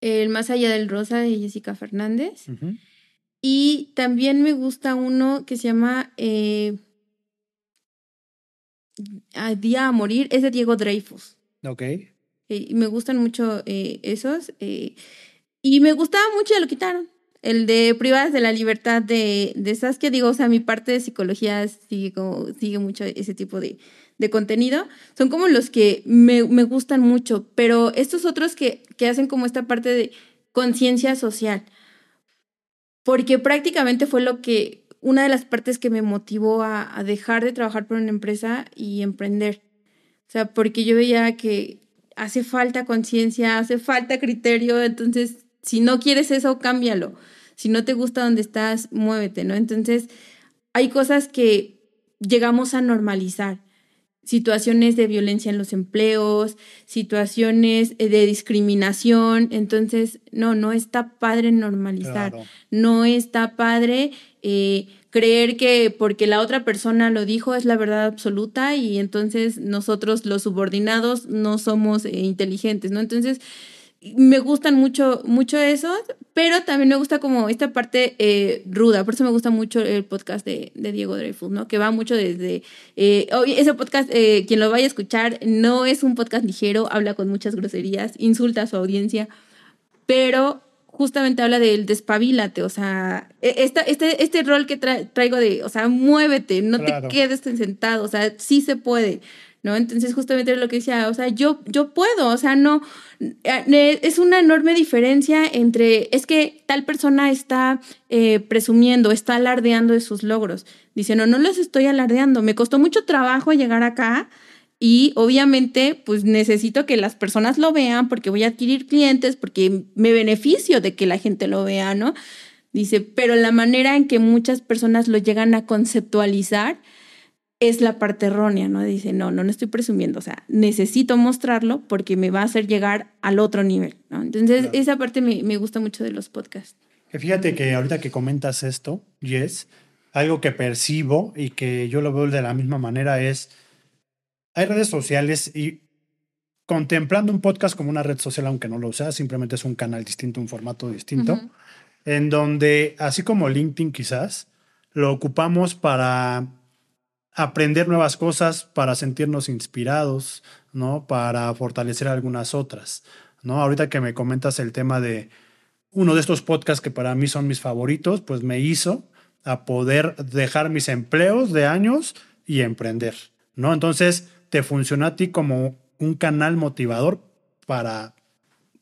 el Más Allá del Rosa de Jessica Fernández. Y también me gusta uno que se llama eh, Día a Morir, es de Diego Dreyfus. Ok. Eh, y me gustan mucho eh, esos. y me gustaba mucho y lo quitaron. El de privadas de la libertad de, de Saskia, digo, o sea, mi parte de psicología sigue, como, sigue mucho ese tipo de, de contenido. Son como los que me, me gustan mucho, pero estos otros que, que hacen como esta parte de conciencia social. Porque prácticamente fue lo que, una de las partes que me motivó a, a dejar de trabajar por una empresa y emprender. O sea, porque yo veía que hace falta conciencia, hace falta criterio, entonces si no quieres eso, cámbialo. Si no te gusta donde estás, muévete, ¿no? Entonces, hay cosas que llegamos a normalizar. Situaciones de violencia en los empleos, situaciones eh, de discriminación. Entonces, no, no está padre normalizar. Claro. No está padre eh, creer que porque la otra persona lo dijo es la verdad absoluta y entonces nosotros los subordinados no somos eh, inteligentes, ¿no? Entonces, me gustan mucho, mucho esos, pero también me gusta como esta parte eh, ruda, por eso me gusta mucho el podcast de, de Diego Dreyfus, ¿no? Que va mucho desde, eh, ese podcast, eh, quien lo vaya a escuchar, no es un podcast ligero, habla con muchas groserías, insulta a su audiencia, pero justamente habla del despabilate, o sea, e- esta, este, este rol que tra- traigo de, o sea, muévete, no Claro. te quedes sentado, o sea, sí se puede, ¿no? Entonces justamente lo que decía, o sea, yo, yo puedo, o sea, no, eh, es una enorme diferencia entre, es que tal persona está eh, presumiendo, está alardeando de sus logros. Dice, no, no los estoy alardeando, me costó mucho trabajo llegar acá, y obviamente, pues necesito que las personas lo vean porque voy a adquirir clientes, porque me beneficio de que la gente lo vea, ¿no? Dice, pero la manera en que muchas personas lo llegan a conceptualizar es la parte errónea, ¿no? Dice, no, no, no estoy presumiendo, o sea, necesito mostrarlo porque me va a hacer llegar al otro nivel, ¿no? Entonces, Claro. esa parte me, me gusta mucho de los podcasts. Que Fíjate que ahorita que comentas esto, Jess, algo que percibo y que yo lo veo de la misma manera es, hay redes sociales y contemplando un podcast como una red social, aunque no lo sea, simplemente es un canal distinto, un formato distinto, en donde, así como LinkedIn quizás, lo ocupamos para aprender nuevas cosas, para sentirnos inspirados, ¿no? Para fortalecer algunas otras, ¿no? Ahorita que me comentas el tema de uno de estos podcasts que para mí son mis favoritos, pues me hizo a poder dejar mis empleos de años y emprender, ¿no? Entonces, te funciona a ti como un canal motivador para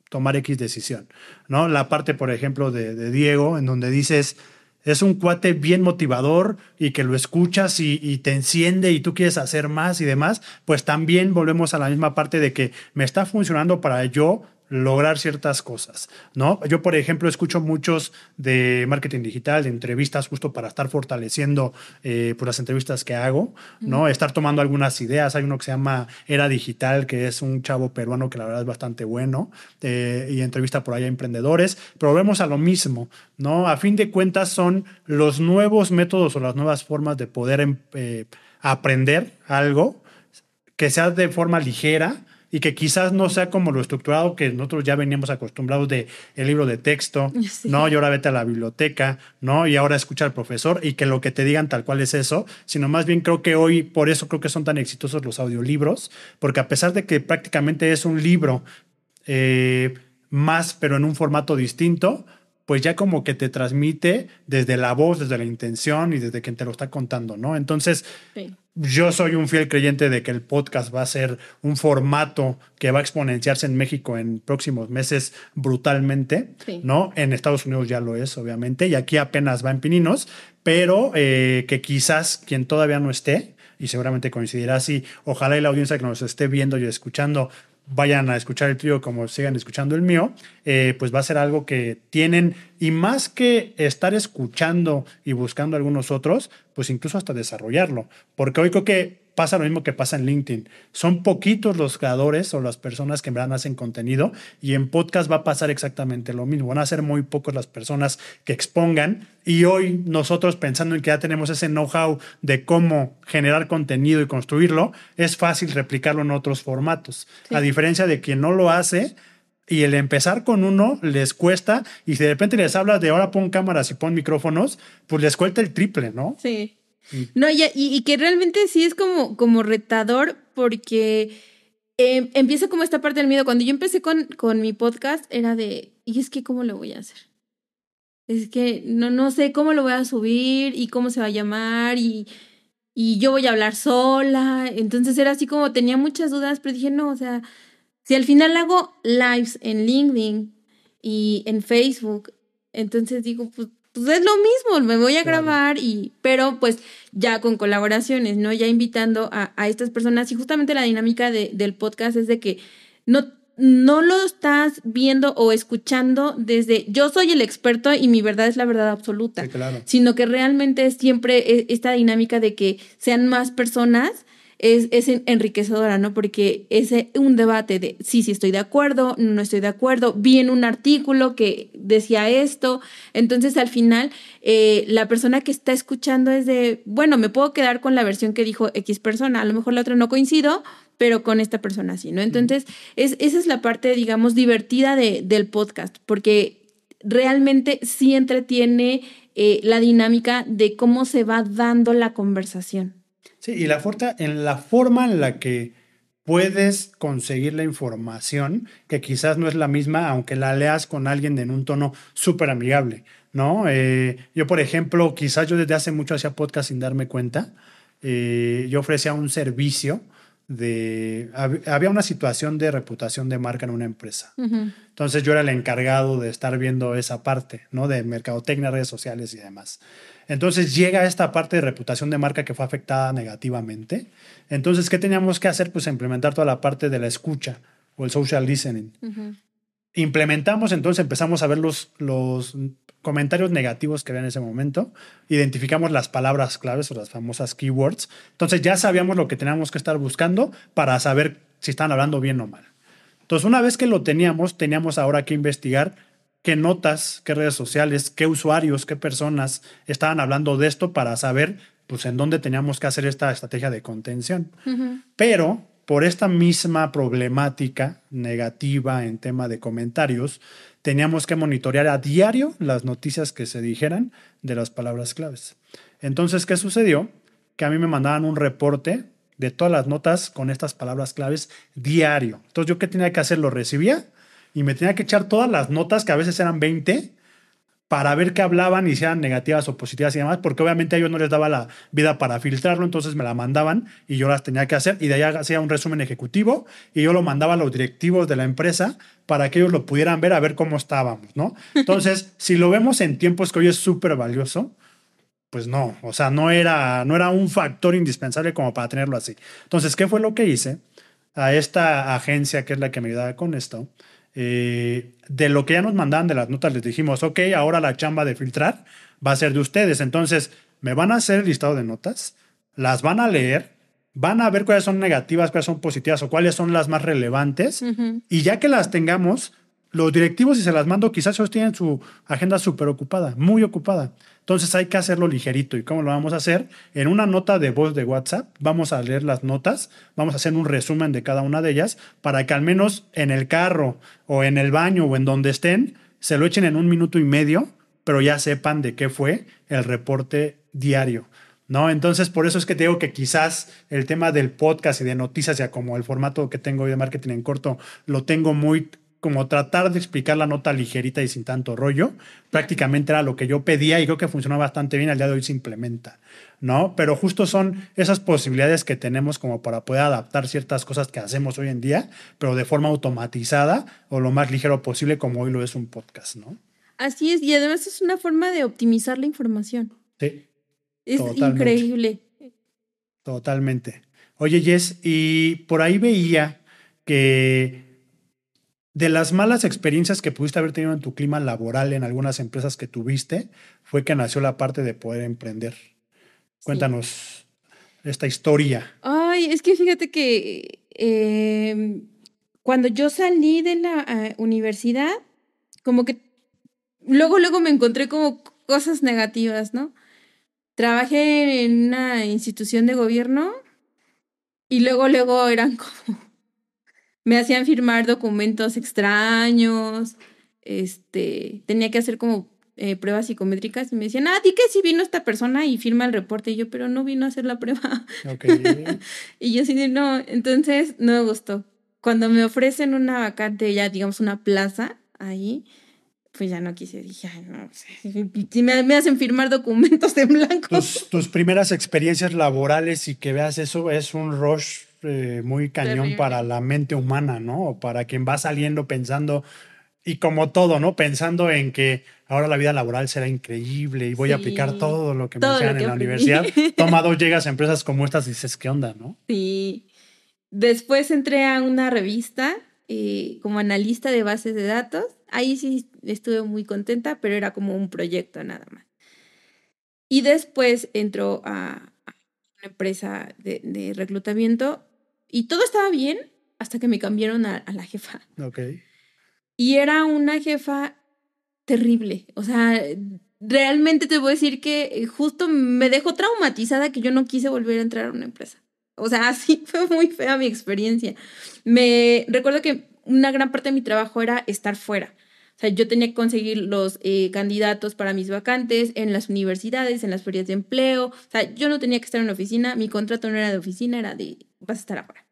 tomar X decisión, ¿no? La parte, por ejemplo, de, de Diego, en donde dices, es un cuate bien motivador y que lo escuchas y, te enciende y tú quieres hacer más y demás, pues también volvemos a la misma parte de que me está funcionando para yo lograr ciertas cosas, ¿no? Yo, por ejemplo, escucho muchos de marketing digital, de entrevistas, justo para estar fortaleciendo eh, pues, las entrevistas que hago, ¿no? Estar tomando algunas ideas. Hay uno que se llama Era Digital, que es un chavo peruano que la verdad es bastante bueno, eh, y entrevista por ahí a emprendedores, pero volvemos a lo mismo, ¿no? A fin de cuentas son los nuevos métodos o las nuevas formas de poder em- eh, aprender algo que sea de forma ligera y que quizás no sea como lo estructurado que nosotros ya veníamos acostumbrados de el libro de texto, *laughs* Sí. no, y ahora vete a la biblioteca, no, y ahora escucha al profesor y que lo que te digan tal cual es eso, sino más bien creo que hoy por eso creo que son tan exitosos los audiolibros, porque a pesar de que prácticamente es un libro eh, más, pero en un formato distinto, pues ya como que te transmite desde la voz, desde la intención y desde quien te lo está contando, ¿no? Entonces, Sí. yo soy un fiel creyente de que el podcast va a ser un formato que va a exponenciarse en México en próximos meses brutalmente, Sí. ¿no? En Estados Unidos ya lo es, obviamente, y aquí apenas va en pininos, pero eh, que quizás quien todavía no esté, y seguramente coincidirá así, ojalá y la audiencia que nos esté viendo y escuchando vayan a escuchar el tuyo como sigan escuchando el mío, eh, pues va a ser algo que tienen, y más que estar escuchando y buscando algunos otros, pues incluso hasta desarrollarlo. Porque hoy que pasa lo mismo que pasa en LinkedIn. Son poquitos los creadores o las personas que en verdad hacen contenido y en podcast va a pasar exactamente lo mismo. Van a ser muy pocos las personas que expongan y hoy nosotros pensando en que ya tenemos ese know-how de cómo generar contenido y construirlo, es fácil replicarlo en otros formatos. Sí. A diferencia de quien no lo hace, y el empezar con uno les cuesta y si de repente les hablas de ahora pon cámaras y pon micrófonos, pues les cuesta el triple, ¿no? Sí. No, y, y, que realmente sí es como, como retador porque em, empieza como esta parte del miedo. Cuando yo empecé con, con mi podcast era de, ¿y es que cómo lo voy a hacer? Es que no, no sé cómo lo voy a subir y cómo se va a llamar y, y yo voy a hablar sola. Entonces era así como tenía muchas dudas, pero dije, no, o sea, si al final hago lives en LinkedIn y en Facebook, entonces digo, pues, pues es lo mismo, me voy a grabar y, pero pues ya con colaboraciones, ¿no? Ya invitando a, a estas personas. Y justamente la dinámica de, del podcast es de que no, no lo estás viendo o escuchando desde yo soy el experto y mi verdad es la verdad absoluta, sino que realmente es siempre e, esta dinámica de que sean más personas es, es enriquecedora, ¿no? Porque es un debate de sí, sí estoy de acuerdo, no estoy de acuerdo, vi en un artículo que decía esto, entonces al final eh, la persona que está escuchando es de, bueno, me puedo quedar con la versión que dijo X persona, a lo mejor la otra no coincido, pero con esta persona sí, ¿no? Entonces, es, esa es la parte, digamos, divertida de, del podcast, porque realmente sí entretiene eh, la dinámica de cómo se va dando la conversación. Sí, y la, en la forma en la que puedes conseguir la información, que quizás no es la misma, aunque la leas con alguien en un tono súper amigable, ¿no? Eh, yo, por ejemplo, quizás yo desde hace mucho hacía podcast sin darme cuenta, eh, yo ofrecía un servicio de... Había una situación de reputación de marca en una empresa. Entonces yo era el encargado de estar viendo esa parte, ¿no? De mercadotecnia, redes sociales y demás. Entonces llega esta parte de reputación de marca que fue afectada negativamente. Entonces, ¿qué teníamos que hacer? Pues implementar toda la parte de la escucha o el social listening. Implementamos, entonces empezamos a ver los, los comentarios negativos que había en ese momento, identificamos las palabras claves o las famosas keywords. Entonces ya sabíamos lo que teníamos que estar buscando para saber si están hablando bien o mal. Entonces, una vez que lo teníamos, teníamos ahora que investigar qué notas, qué redes sociales, qué usuarios, qué personas estaban hablando de esto para saber pues en dónde teníamos que hacer esta estrategia de contención. Pero por esta misma problemática negativa en tema de comentarios, teníamos que monitorear a diario las noticias que se dijeran de las palabras claves. Entonces, ¿qué sucedió? Que a mí me mandaban un reporte de todas las notas con estas palabras claves diario. Entonces, ¿yo qué tenía que hacer? Lo recibía y me tenía que echar todas las notas, que a veces eran 20, para ver qué hablaban y si eran negativas o positivas y demás, porque obviamente a ellos no les daba la vida para filtrarlo, entonces me la mandaban y yo las tenía que hacer y de ahí hacía un resumen ejecutivo y yo lo mandaba a los directivos de la empresa para que ellos lo pudieran ver a ver cómo estábamos, ¿no? *laughs* Entonces, si lo vemos en tiempos que hoy es súper valioso, pues no, o sea, no era, no era un factor indispensable como para tenerlo así. Entonces, ¿qué fue lo que hice? A esta agencia que es la que me ayudaba con esto, eh, de lo que ya nos mandaban de las notas, les dijimos, ok, ahora la chamba de filtrar va a ser de ustedes. Entonces, me van a hacer el listado de notas, las van a leer, van a ver cuáles son negativas, cuáles son positivas o cuáles son las más relevantes. Y ya que las tengamos, los directivos, si se las mando, quizás ellos tienen su agenda súper ocupada, muy ocupada. Entonces hay que hacerlo ligerito. ¿Y cómo lo vamos a hacer? En una nota de voz de WhatsApp, vamos a leer las notas, vamos a hacer un resumen de cada una de ellas para que al menos en el carro o en el baño o en donde estén, se lo echen en un minuto y medio, pero ya sepan de qué fue el reporte diario. ¿no? Entonces, por eso es que te digo que quizás el tema del podcast y de noticias, ya como el formato que tengo hoy de marketing en corto, lo tengo muy como tratar de explicar la nota ligerita y sin tanto rollo. Prácticamente era lo que yo pedía y creo que funcionó bastante bien. Al día de hoy se implementa, ¿no? Pero justo son esas posibilidades que tenemos como para poder adaptar ciertas cosas que hacemos hoy en día, pero de forma automatizada o lo más ligero posible, como hoy lo es un podcast, ¿no? Así es, y además es una forma de optimizar la información. Sí. Es increíble. Totalmente. Oye, Jess, y por ahí veía que de las malas experiencias que pudiste haber tenido en tu clima laboral en algunas empresas que tuviste, fue que nació la parte de poder emprender. Cuéntanos esta historia. Ay, es que fíjate que em, cuando yo salí de la eh, universidad, como que luego, luego me encontré como cosas negativas, ¿no? Trabajé en una institución de gobierno y luego, luego eran como me hacían firmar documentos extraños, este, tenía que hacer como eh, pruebas psicométricas y me decían, ah, di que sí vino esta persona y firma el reporte. Y yo, pero no vino a hacer la prueba. *laughs* y yo sí, no, entonces no me gustó. Cuando me ofrecen una vacante, ya digamos una plaza ahí, pues ya no quise. Dije, ay, no, si me, me, hacen firmar documentos en blanco. Tus, tus, primeras experiencias laborales y que veas eso es un rush eh, muy cañón para la mente humana, ¿no? Para quien va saliendo pensando y como todo, ¿no? Pensando en que ahora la vida laboral será increíble y voy a aplicar todo lo que me enseñan en la universidad. *laughs* Toma dos, llegas a empresas como estas y dices, ¿qué onda, no? Sí. Después entré a una revista eh, como analista de bases de datos. Ahí sí estuve muy contenta, pero era como un proyecto nada más. Y después entró a, una empresa de, reclutamiento y todo estaba bien hasta que me cambiaron a, a la jefa. Ok. Y era una jefa terrible. O sea, realmente te voy a decir que eh, justo me dejó traumatizada que yo no quise volver a entrar a una empresa. O sea, *laughs* así fue muy fea mi experiencia. Me recuerdo que una gran parte de mi trabajo era estar fuera. O sea, yo tenía que conseguir los eh, candidatos para mis vacantes en las universidades, en las ferias de empleo. O sea, yo no tenía que estar en la oficina. Mi contrato no era de oficina, era de vas a estar afuera.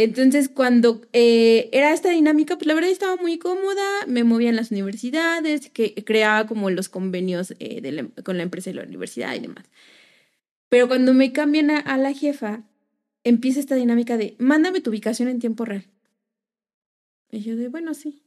Entonces, cuando eh, era esta dinámica, pues la verdad estaba muy cómoda, me movía en las universidades, que creaba como los convenios eh, con la empresa de la universidad y demás. Pero cuando me cambian a, la jefa, empieza esta dinámica de, mándame tu ubicación en tiempo real. Y yo de, bueno, sí.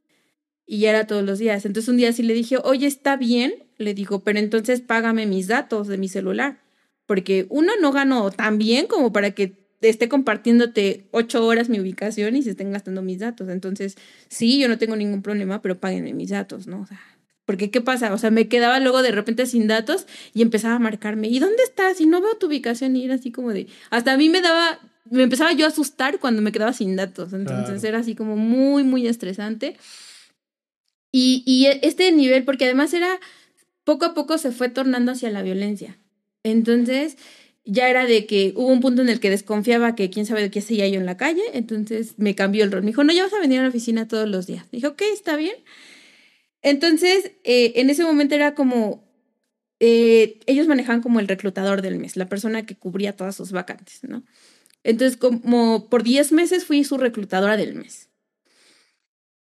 Y ya era todos los días. Entonces un día sí le dije, oye, está bien, le digo, pero entonces págame mis datos de mi celular. Porque uno no gano tan bien como para que esté compartiéndote ocho horas mi ubicación y se estén gastando mis datos. Entonces, sí, yo no tengo ningún problema, pero páguenme mis datos, ¿no? O sea, porque ¿qué pasa? O sea, me quedaba luego de repente sin datos y empezaba a marcarme, ¿y dónde estás? Y no veo tu ubicación y era así como de, hasta a mí me daba, me empezaba yo a asustar cuando me quedaba sin datos. Entonces era así como muy, muy estresante. Y, y este nivel, porque además era, poco a poco se fue tornando hacia la violencia. Entonces, ya era de que hubo un punto en el que desconfiaba que quién sabe de qué hacía yo en la calle, entonces me cambió el rol. Me dijo, no, ya vas a venir a la oficina todos los días. Dije, ok, está bien. Entonces, eh, en ese momento era como, eh, ellos manejaban como el reclutador del mes, la persona que cubría todas sus vacantes, ¿no? Entonces, como por 10 meses fui su reclutadora del mes.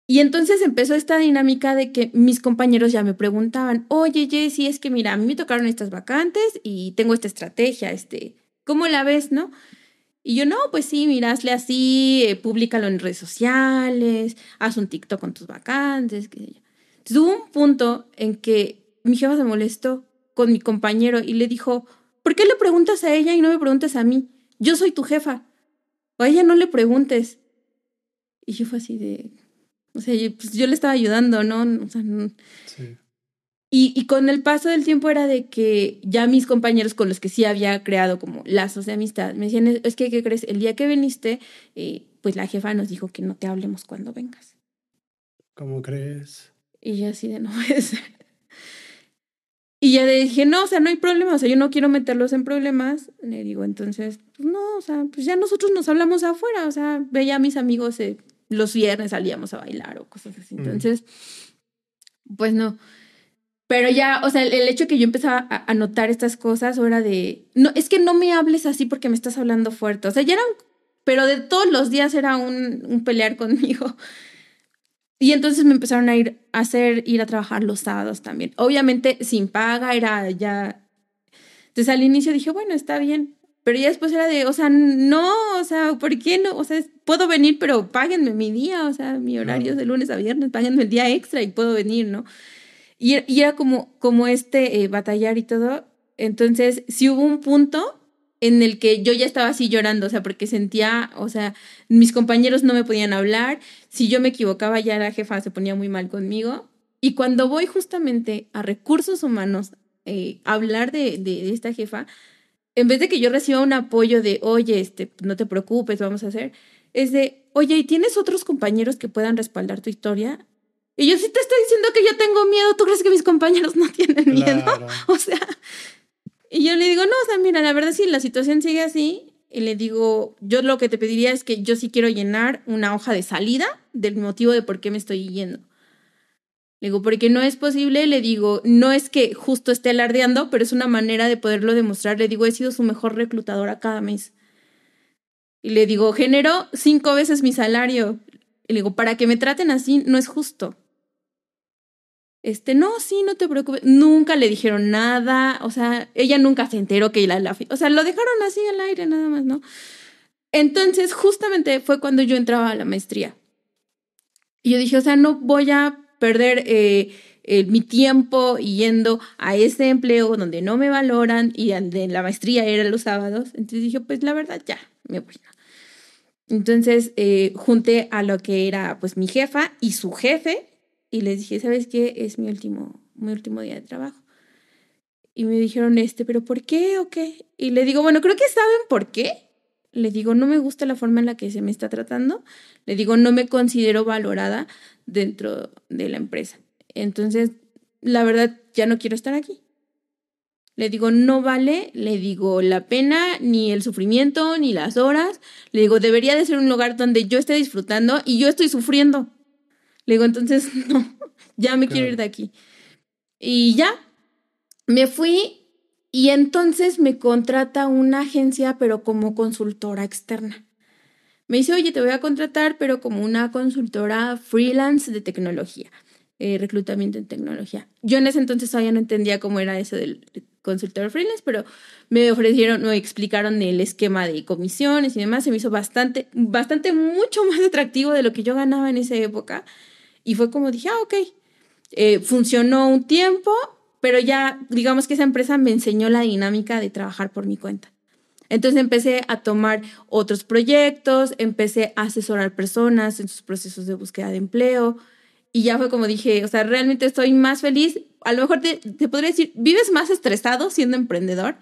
Y entonces empezó esta dinámica de que mis compañeros ya me preguntaban, oye Jessy, es que mira, a mí me tocaron estas vacantes y tengo esta estrategia, este, ¿cómo la ves, no? Y yo, no, pues sí, mira, hazle así, eh, públicalo en redes sociales, haz un TikTok con tus vacantes, qué sé yo. Entonces hubo un punto en que mi jefa se molestó con mi compañero y le dijo, ¿por qué le preguntas a ella y no me preguntas a mí? Yo soy tu jefa. O a ella no le preguntes. Y yo fue así de, o sea, yo, pues yo le estaba ayudando, ¿no? O sea, sí. Y, y, con el paso del tiempo era de que ya mis compañeros con los que sí había creado como lazos de amistad me decían, es que, ¿qué crees? El día que viniste, eh, pues la jefa nos dijo que no te hablemos cuando vengas. ¿Cómo crees? Y yo así de no ser. Y ya le dije, no, o sea, no hay problema, o sea, yo no quiero meterlos en problemas. Le digo, entonces, pues no, o sea, pues ya nosotros nos hablamos afuera, o sea, veía a mis amigos eh, los viernes salíamos a bailar o cosas así. Entonces, pues no. Pero ya, o sea, el, hecho que yo empezaba a, notar estas cosas era de, no, es que no me hables así porque me estás hablando fuerte. O sea, ya era pero de todos los días era un, un pelear *laughs* conmigo. Y entonces me empezaron a ir a hacer, ir a trabajar los sábados también. Obviamente sin paga, era ya... Entonces al inicio dije, bueno, está bien. Pero ya después era de, o sea, no, o sea, ¿por qué no? O sea, puedo venir, pero páguenme mi día, o sea, mi horario es de lunes a viernes, páguenme el día extra y puedo venir, ¿no? Y, y era como, como este eh, batallar y todo. Entonces, sí hubo un punto en el que yo ya estaba así llorando, o sea, porque sentía, o sea, mis compañeros no me podían hablar, si yo me equivocaba ya la jefa se ponía muy mal conmigo. Y cuando voy justamente a recursos humanos eh, a hablar de, de esta jefa, en vez de que yo reciba un apoyo de, oye, este, no te preocupes, vamos a hacer, es de, oye, ¿y tienes otros compañeros que puedan respaldar tu historia? Y yo sí te estoy diciendo que yo tengo miedo, ¿tú crees que mis compañeros *laughs* no tienen miedo? *laughs* O sea, y yo le digo, no, o sea, mira, la verdad si la situación sigue así, y le digo, yo lo que te pediría es que yo sí quiero llenar una hoja de salida del motivo de por qué me estoy yendo. Le digo, porque no es posible, le digo, no es que justo esté alardeando, pero es una manera de poderlo demostrar. Le digo, he sido su mejor reclutadora cada mes. Y le digo, genero cinco veces mi salario. Y le digo, para que me traten así, no es justo. Este, no, sí, no te preocupes. Nunca le dijeron nada. O sea, ella nunca se enteró que la, la o sea, lo dejaron así al aire nada más, ¿no? Entonces, justamente fue cuando yo entraba a la maestría. Y yo dije, o sea, no voy a perder eh, mi tiempo yendo a ese empleo donde no me valoran y de la maestría era los sábados. Entonces dije, pues la verdad ya, me voy. Entonces eh, junté a lo que era pues mi jefa y su jefe y les dije, ¿sabes qué? Es mi último, mi último día de trabajo. Y me dijeron, este, ¿pero por qué o qué? Y le digo, bueno, creo que saben por qué. Le digo, no me gusta la forma en la que se me está tratando. Le digo, no me considero valorada dentro de la empresa. Entonces, la verdad, ya no quiero estar aquí. Le digo, no vale, le digo, la pena, ni el sufrimiento, ni las horas. Le digo, debería de ser un lugar donde yo esté disfrutando y yo estoy sufriendo. Le digo, entonces, *laughs* no, ya me quiero ir de aquí. Y ya, me fui y entonces me contrata una agencia, pero como consultora externa. Me dice, oye, te voy a contratar, pero como una consultora freelance de tecnología, eh, reclutamiento en tecnología. Yo en ese entonces todavía no entendía cómo era eso del consultor freelance, pero me ofrecieron, me explicaron el esquema de comisiones y demás. Se me hizo bastante, bastante, mucho más atractivo de lo que yo ganaba en esa época. Y fue como dije, ah, ok. Eh, funcionó un tiempo, pero ya, digamos que esa empresa me enseñó la dinámica de trabajar por mi cuenta. Entonces empecé a tomar otros proyectos, empecé a asesorar personas en sus procesos de búsqueda de empleo y ya fue como dije, o sea, realmente estoy más feliz. A lo mejor te, te podría decir, vives más estresado siendo emprendedor,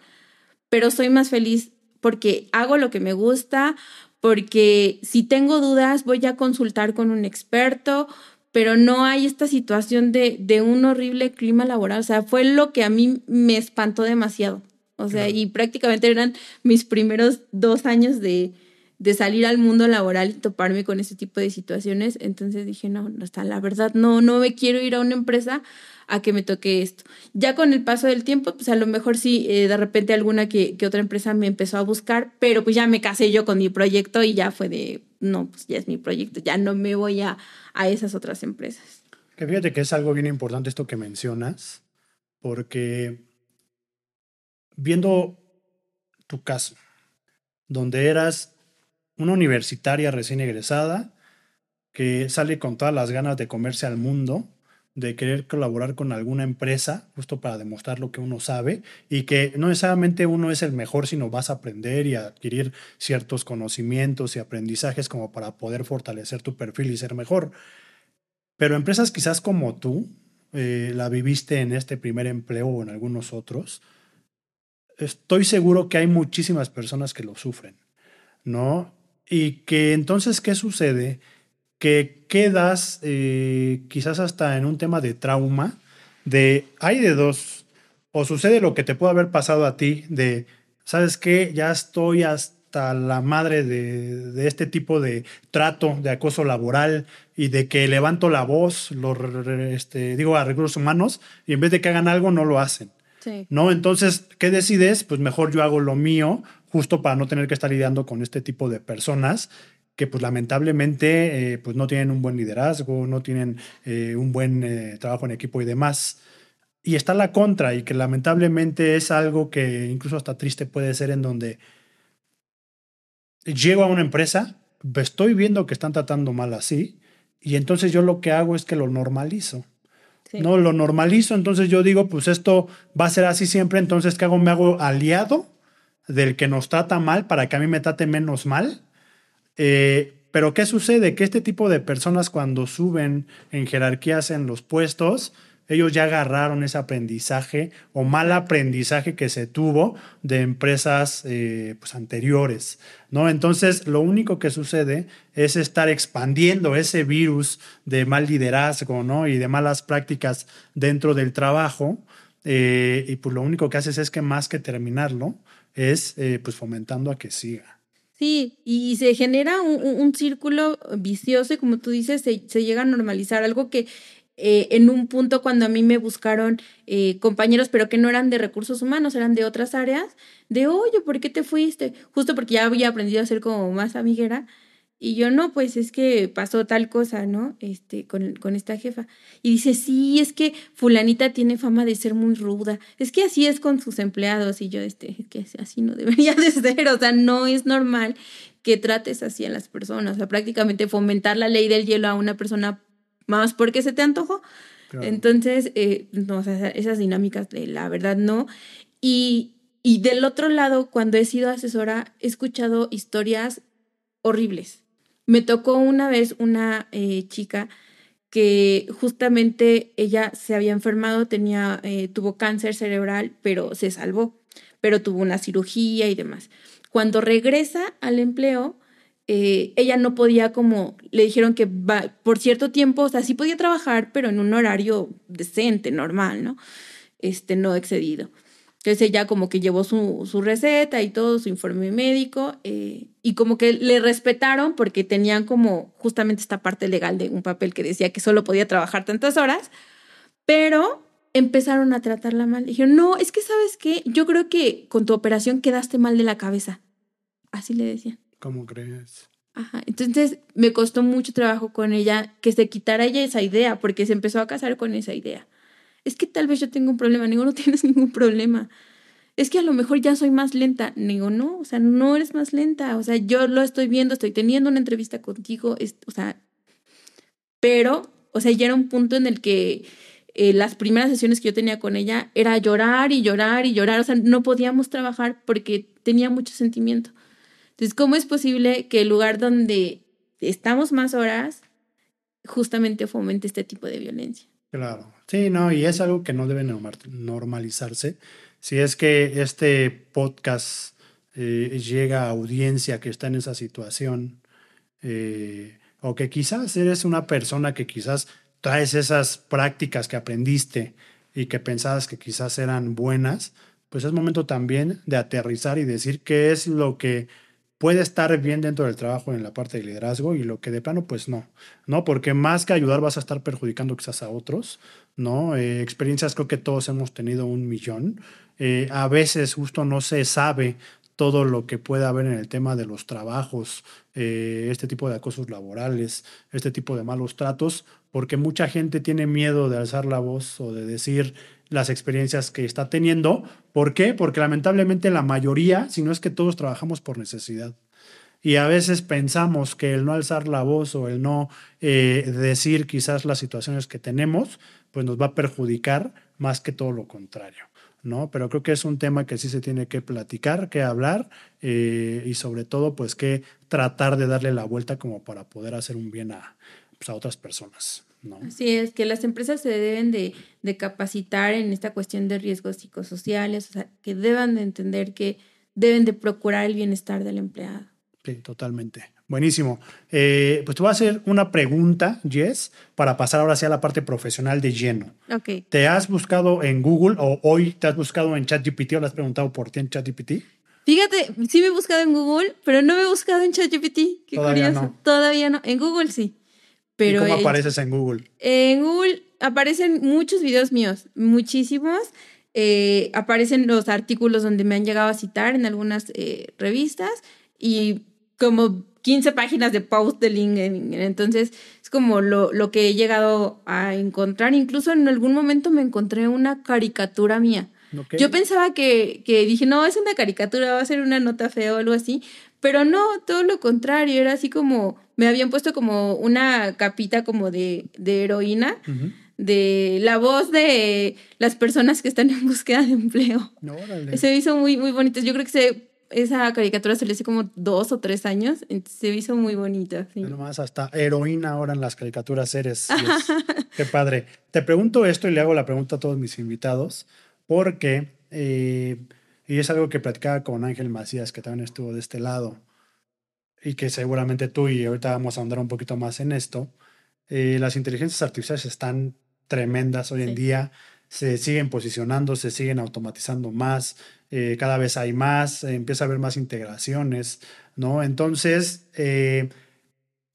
pero soy más feliz porque hago lo que me gusta, porque si tengo dudas voy a consultar con un experto, pero no hay esta situación de, de un horrible clima laboral. O sea, fue lo que a mí me espantó demasiado. O sea, y prácticamente eran mis primeros dos años de, de, salir al mundo laboral y toparme con ese tipo de situaciones. Entonces dije, no, hasta la verdad, no, no me quiero ir a una empresa a que me toque esto. Ya con el paso del tiempo, pues a lo mejor sí, eh, de repente alguna que, otra empresa me empezó a buscar, pero pues ya me casé yo con mi proyecto y ya fue de, no, pues ya es mi proyecto, ya no me voy a, a esas otras empresas. Que fíjate que es algo bien importante esto que mencionas, porque viendo tu caso, donde eras una universitaria recién egresada, que sale con todas las ganas de comerse al mundo, de querer colaborar con alguna empresa, justo para demostrar lo que uno sabe, y que no necesariamente uno es el mejor, sino vas a aprender y adquirir ciertos conocimientos y aprendizajes como para poder fortalecer tu perfil y ser mejor. Pero empresas quizás como tú, eh, la viviste en este primer empleo o en algunos otros, estoy seguro que hay muchísimas personas que lo sufren, ¿no? Y que entonces, ¿qué sucede? Que quedas eh, quizás hasta en un tema de trauma, de, hay de dos, o sucede lo que te puede haber pasado a ti, de, ¿sabes qué? Ya estoy hasta la madre de, de este tipo de trato, de acoso laboral y de que levanto la voz, lo, este, digo a recursos humanos, y en vez de que hagan algo, no lo hacen. ¿No? Entonces, ¿qué decides? Pues mejor yo hago lo mío, justo para no tener que estar lidiando con este tipo de personas que pues lamentablemente eh, pues no tienen un buen liderazgo, no tienen eh, un buen eh, trabajo en equipo y demás. Y está la contra y que lamentablemente es algo que incluso hasta triste puede ser en donde llego a una empresa, estoy viendo que están tratando mal así y entonces yo lo que hago es que lo normalizo. No lo normalizo, entonces yo digo, pues esto va a ser así siempre, entonces ¿qué hago? Me hago aliado del que nos trata mal para que a mí me trate menos mal. Eh, pero ¿qué sucede? Que este tipo de personas cuando suben en jerarquías en los puestos, ellos ya agarraron ese aprendizaje o mal aprendizaje que se tuvo de empresas eh, pues, anteriores, ¿no? Entonces, lo único que sucede es estar expandiendo ese virus de mal liderazgo, ¿no? Y de malas prácticas dentro del trabajo. Eh, y pues lo único que haces es que más que terminarlo, es pues fomentando a que siga. Sí, y se genera un, círculo vicioso y como tú dices, se, se llega a normalizar algo que eh, en un punto cuando a mí me buscaron eh, compañeros, pero que no eran de recursos humanos, eran de otras áreas, de, oye, ¿por qué te fuiste? Justo porque ya había aprendido a ser como más amiguera. Y yo, no, pues es que pasó tal cosa, ¿no? Este, con, con esta jefa. Y dice, sí, es que fulanita tiene fama de ser muy ruda. Es que así es con sus empleados. Y yo, este, que así no debería de ser. O sea, no es normal que trates así a las personas. O sea, prácticamente fomentar la ley del hielo a una persona más porque se te antojó. Entonces, eh, no, o sea, esas dinámicas, de la verdad, no. Y, y del otro lado, cuando he sido asesora, he escuchado historias horribles me tocó una vez una eh, chica que justamente ella se había enfermado, tenía, eh, tuvo cáncer cerebral, pero se salvó, pero tuvo una cirugía y demás. Cuando regresa al empleo, eh, ella no podía como, le dijeron que va, por cierto tiempo, o sea, sí podía trabajar, pero en un horario decente, normal, ¿no? Este, no excedido. Entonces ella como que llevó su, su receta y todo, su informe médico, eh, y como que le respetaron porque tenían como justamente esta parte legal de un papel que decía que solo podía trabajar tantas horas, pero empezaron a tratarla mal. Dijeron, no, es que sabes qué, yo creo que con tu operación quedaste mal de la cabeza. Así le decían. ¿Cómo crees? Ajá, entonces me costó mucho trabajo con ella que se quitara ella esa idea, porque se empezó a casar con esa idea es que tal vez yo tengo un problema. No *laughs* tienes ningún problema. Es que a lo mejor ya soy más lenta. Digo, no, o sea, no eres más lenta. O sea, yo lo estoy viendo, estoy teniendo una entrevista contigo, o sea, pero, o sea, ya era un punto en el que eh, las primeras sesiones que yo tenía con ella era llorar y llorar y llorar. O sea, no podíamos trabajar porque tenía mucho sentimiento. Entonces, ¿cómo es posible que el lugar donde estamos más horas justamente fomente este tipo de violencia? Claro, sí, no, y es algo que no debe normalizarse. Si es que este podcast eh, llega a audiencia que está en esa situación, eh, o que quizás eres una persona que quizás traes esas prácticas que aprendiste y que pensabas que quizás eran buenas, pues es momento también de aterrizar y decir qué es lo que puede estar bien dentro del trabajo en la parte de liderazgo y lo que de plano, pues no, ¿no? Porque más que ayudar vas a estar perjudicando quizás a otros, ¿no? Eh, experiencias creo que todos hemos tenido un millón. Eh, a veces justo no se sabe todo lo que puede haber en el tema de los trabajos, eh, este tipo de acosos laborales, este tipo de malos tratos, porque mucha gente tiene miedo de alzar la voz o de decir, las experiencias que está teniendo. ¿Por qué? Porque lamentablemente la mayoría, si no es que todos trabajamos por necesidad. Y a veces pensamos que el no alzar la voz o el no eh, decir quizás las situaciones que tenemos, pues nos va a perjudicar más que todo lo contrario. ¿no? Pero creo que es un tema que sí se tiene que platicar, que hablar eh, y sobre todo pues que tratar de darle la vuelta como para poder hacer un bien a, pues, a otras personas. Así es, que las empresas se deben de, capacitar en esta cuestión de riesgos psicosociales, o sea, que deban de entender que deben de procurar el bienestar del empleado. Sí, totalmente. Buenísimo. Eh, pues te voy a hacer una pregunta, Jess, para pasar ahora hacia la parte profesional de lleno. Ok. ¿Te has buscado en Google o hoy te has buscado en ChatGPT o le has preguntado por ti en ChatGPT? Fíjate, sí me he buscado en Google, pero no me he buscado en ChatGPT. Qué Todavía curioso. No. Todavía no. En Google sí. Pero ¿Y cómo apareces en Google? En Google aparecen muchos videos míos, muchísimos. Eh, aparecen los artículos donde me han llegado a citar en algunas eh, revistas y como 15 páginas de post de LinkedIn. Entonces, es como lo, lo, que he llegado a encontrar. Incluso en algún momento me encontré una caricatura mía. Yo pensaba que, que, dije, no, es una caricatura, va a ser una nota fea o algo así, pero no, todo lo contrario, era así como, me habían puesto como una capita como de, de heroína, de la voz de las personas que están en búsqueda de empleo. Se hizo muy, muy bonito. Yo creo que se, esa caricatura se le hizo como dos o tres años, se hizo muy bonita. Sí. Nomás hasta heroína ahora en las caricaturas eres. *laughs* Qué padre. Te pregunto esto y le hago la pregunta a todos mis invitados, porque... Eh, y es algo que platicaba con Ángel Macías, que también estuvo de este lado, y que seguramente tú y ahorita vamos a andar un poquito más en esto. Eh, las inteligencias artificiales están tremendas hoy en día. se siguen posicionando, se siguen automatizando más, eh, cada vez hay más, empieza a haber más integraciones, ¿no? Entonces, eh,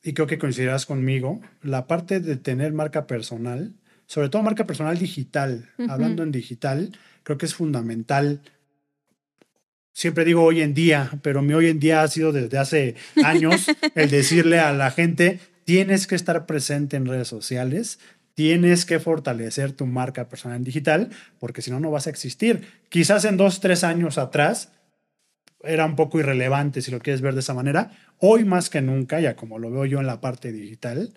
y creo que coincidirás conmigo, la parte de tener marca personal, sobre todo marca personal digital, hablando en digital, creo que es fundamental siempre digo hoy en día, pero mi hoy en día ha sido desde hace *laughs* años el decirle a la gente, tienes que estar presente en redes sociales, tienes que fortalecer tu marca personal digital, porque si no, no vas a existir. Quizás en dos, tres años atrás era un poco irrelevante si lo quieres ver de esa manera. Hoy más que nunca, ya como lo veo yo en la parte digital,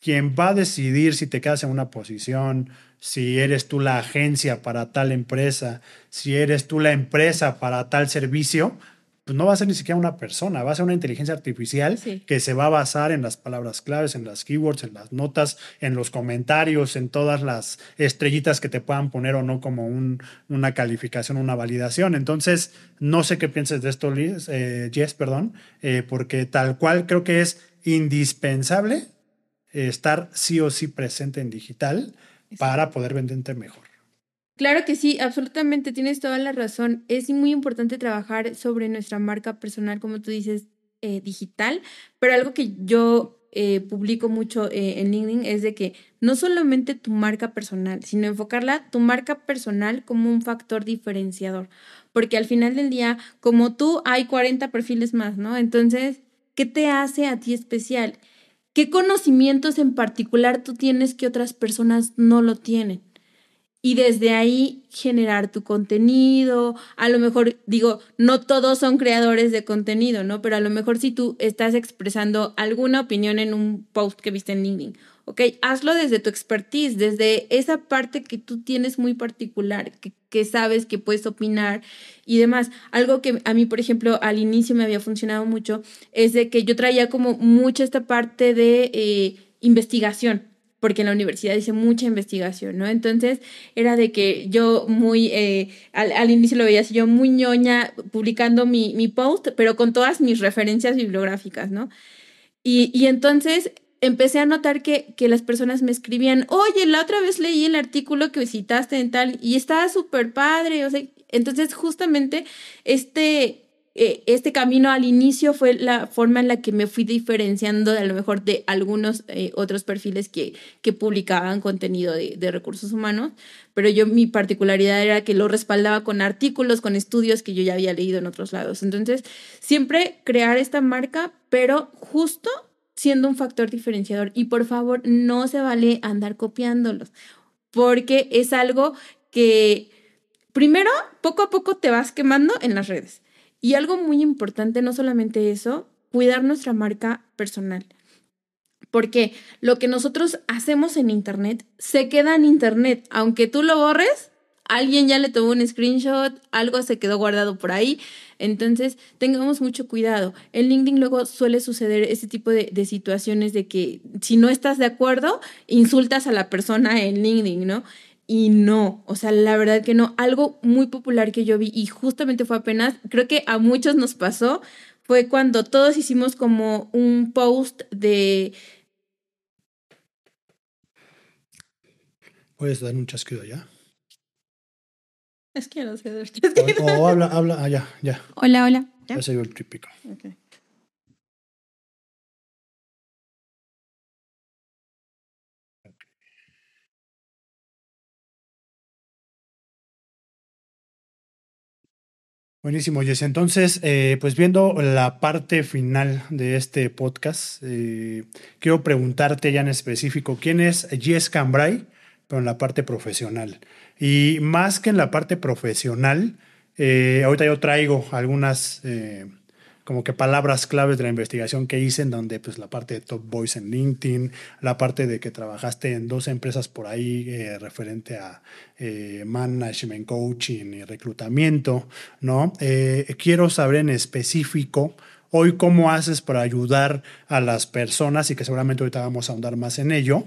quien va a decidir si te quedas en una posición, si eres tú la agencia para tal empresa, si eres tú la empresa para tal servicio, pues no va a ser ni siquiera una persona, va a ser una inteligencia artificial que se va a basar en las palabras claves, en las keywords, en las notas, en los comentarios, en todas las estrellitas que te puedan poner o no como un, una calificación, una validación. Entonces, no sé qué pienses de esto, Liz, eh, Jess, perdón, eh, porque tal cual creo que es indispensable estar sí o sí presente en digital para poder venderte mejor. Claro que sí, absolutamente, tienes toda la razón. Es muy importante trabajar sobre nuestra marca personal, como tú dices, eh, digital, pero algo que yo eh, publico mucho eh, en LinkedIn es de que no solamente tu marca personal, sino enfocarla tu marca personal como un factor diferenciador, porque al final del día, como tú, hay 40 perfiles más, ¿no? Entonces, ¿qué te hace a ti especial? ¿Qué conocimientos en particular tú tienes que otras personas no lo tienen? Y desde ahí generar tu contenido. A lo mejor, digo, no todos son creadores de contenido, ¿no? Pero a lo mejor si tú estás expresando alguna opinión en un post que viste en LinkedIn, ¿ok? Hazlo desde tu expertise, desde esa parte que tú tienes muy particular, que, que sabes que puedes opinar y demás. Algo que a mí, por ejemplo, al inicio me había funcionado mucho es de que yo traía como mucha esta parte de eh, investigación porque en la universidad hice mucha investigación, ¿no? Entonces era de que yo muy, eh, al, inicio lo veía así, yo muy ñoña publicando mi, mi, post, pero con todas mis referencias bibliográficas, ¿no? Y, y entonces empecé a notar que, que, las personas me escribían, oye, la otra vez leí el artículo que visitaste en tal y estaba súper padre, o sea, entonces justamente este eh, este camino al inicio fue la forma en la que me fui diferenciando de a lo mejor de algunos eh, otros perfiles que, que publicaban contenido de, de, recursos humanos, pero yo mi particularidad era que lo respaldaba con artículos, con estudios que yo ya había leído en otros lados. Entonces, siempre crear esta marca, pero justo siendo un factor diferenciador. Y por favor, no se vale andar copiándolos, porque es algo que... Primero, poco a poco te vas quemando en las redes. Y algo muy importante, no solamente eso, cuidar nuestra marca personal. Porque lo que nosotros hacemos en Internet se queda en Internet. Aunque tú lo borres, alguien ya le tomó un screenshot, algo se quedó guardado por ahí. Entonces, tengamos mucho cuidado. En LinkedIn luego suele suceder ese tipo de, de, situaciones de que si no estás de acuerdo, insultas a la persona en LinkedIn, ¿no? Y no, o sea, la verdad que no. Algo muy popular que yo vi y justamente fue apenas, creo que a muchos nos pasó, fue cuando todos hicimos como un post de... ¿Puedes dar un chasquido ya? Es que no sé dar chasquido. O, habla, habla, ah, ya, ya. Hola, hola. Ya, se el típico. Okay. Buenísimo, Jess. Entonces, eh, pues viendo la parte final de este podcast, eh, quiero preguntarte ya en específico, ¿quién es Jess Cambrai, pero en la parte profesional? Y más que en la parte profesional, eh, ahorita yo traigo algunas como que palabras claves de la investigación que hice, en donde pues la parte de Top Voice en LinkedIn, la parte de que trabajaste en dos empresas por ahí eh, referente a eh, management, coaching y reclutamiento, ¿no? Eh, quiero saber en específico hoy cómo haces para ayudar a las personas y que seguramente ahorita vamos a ahondar más en ello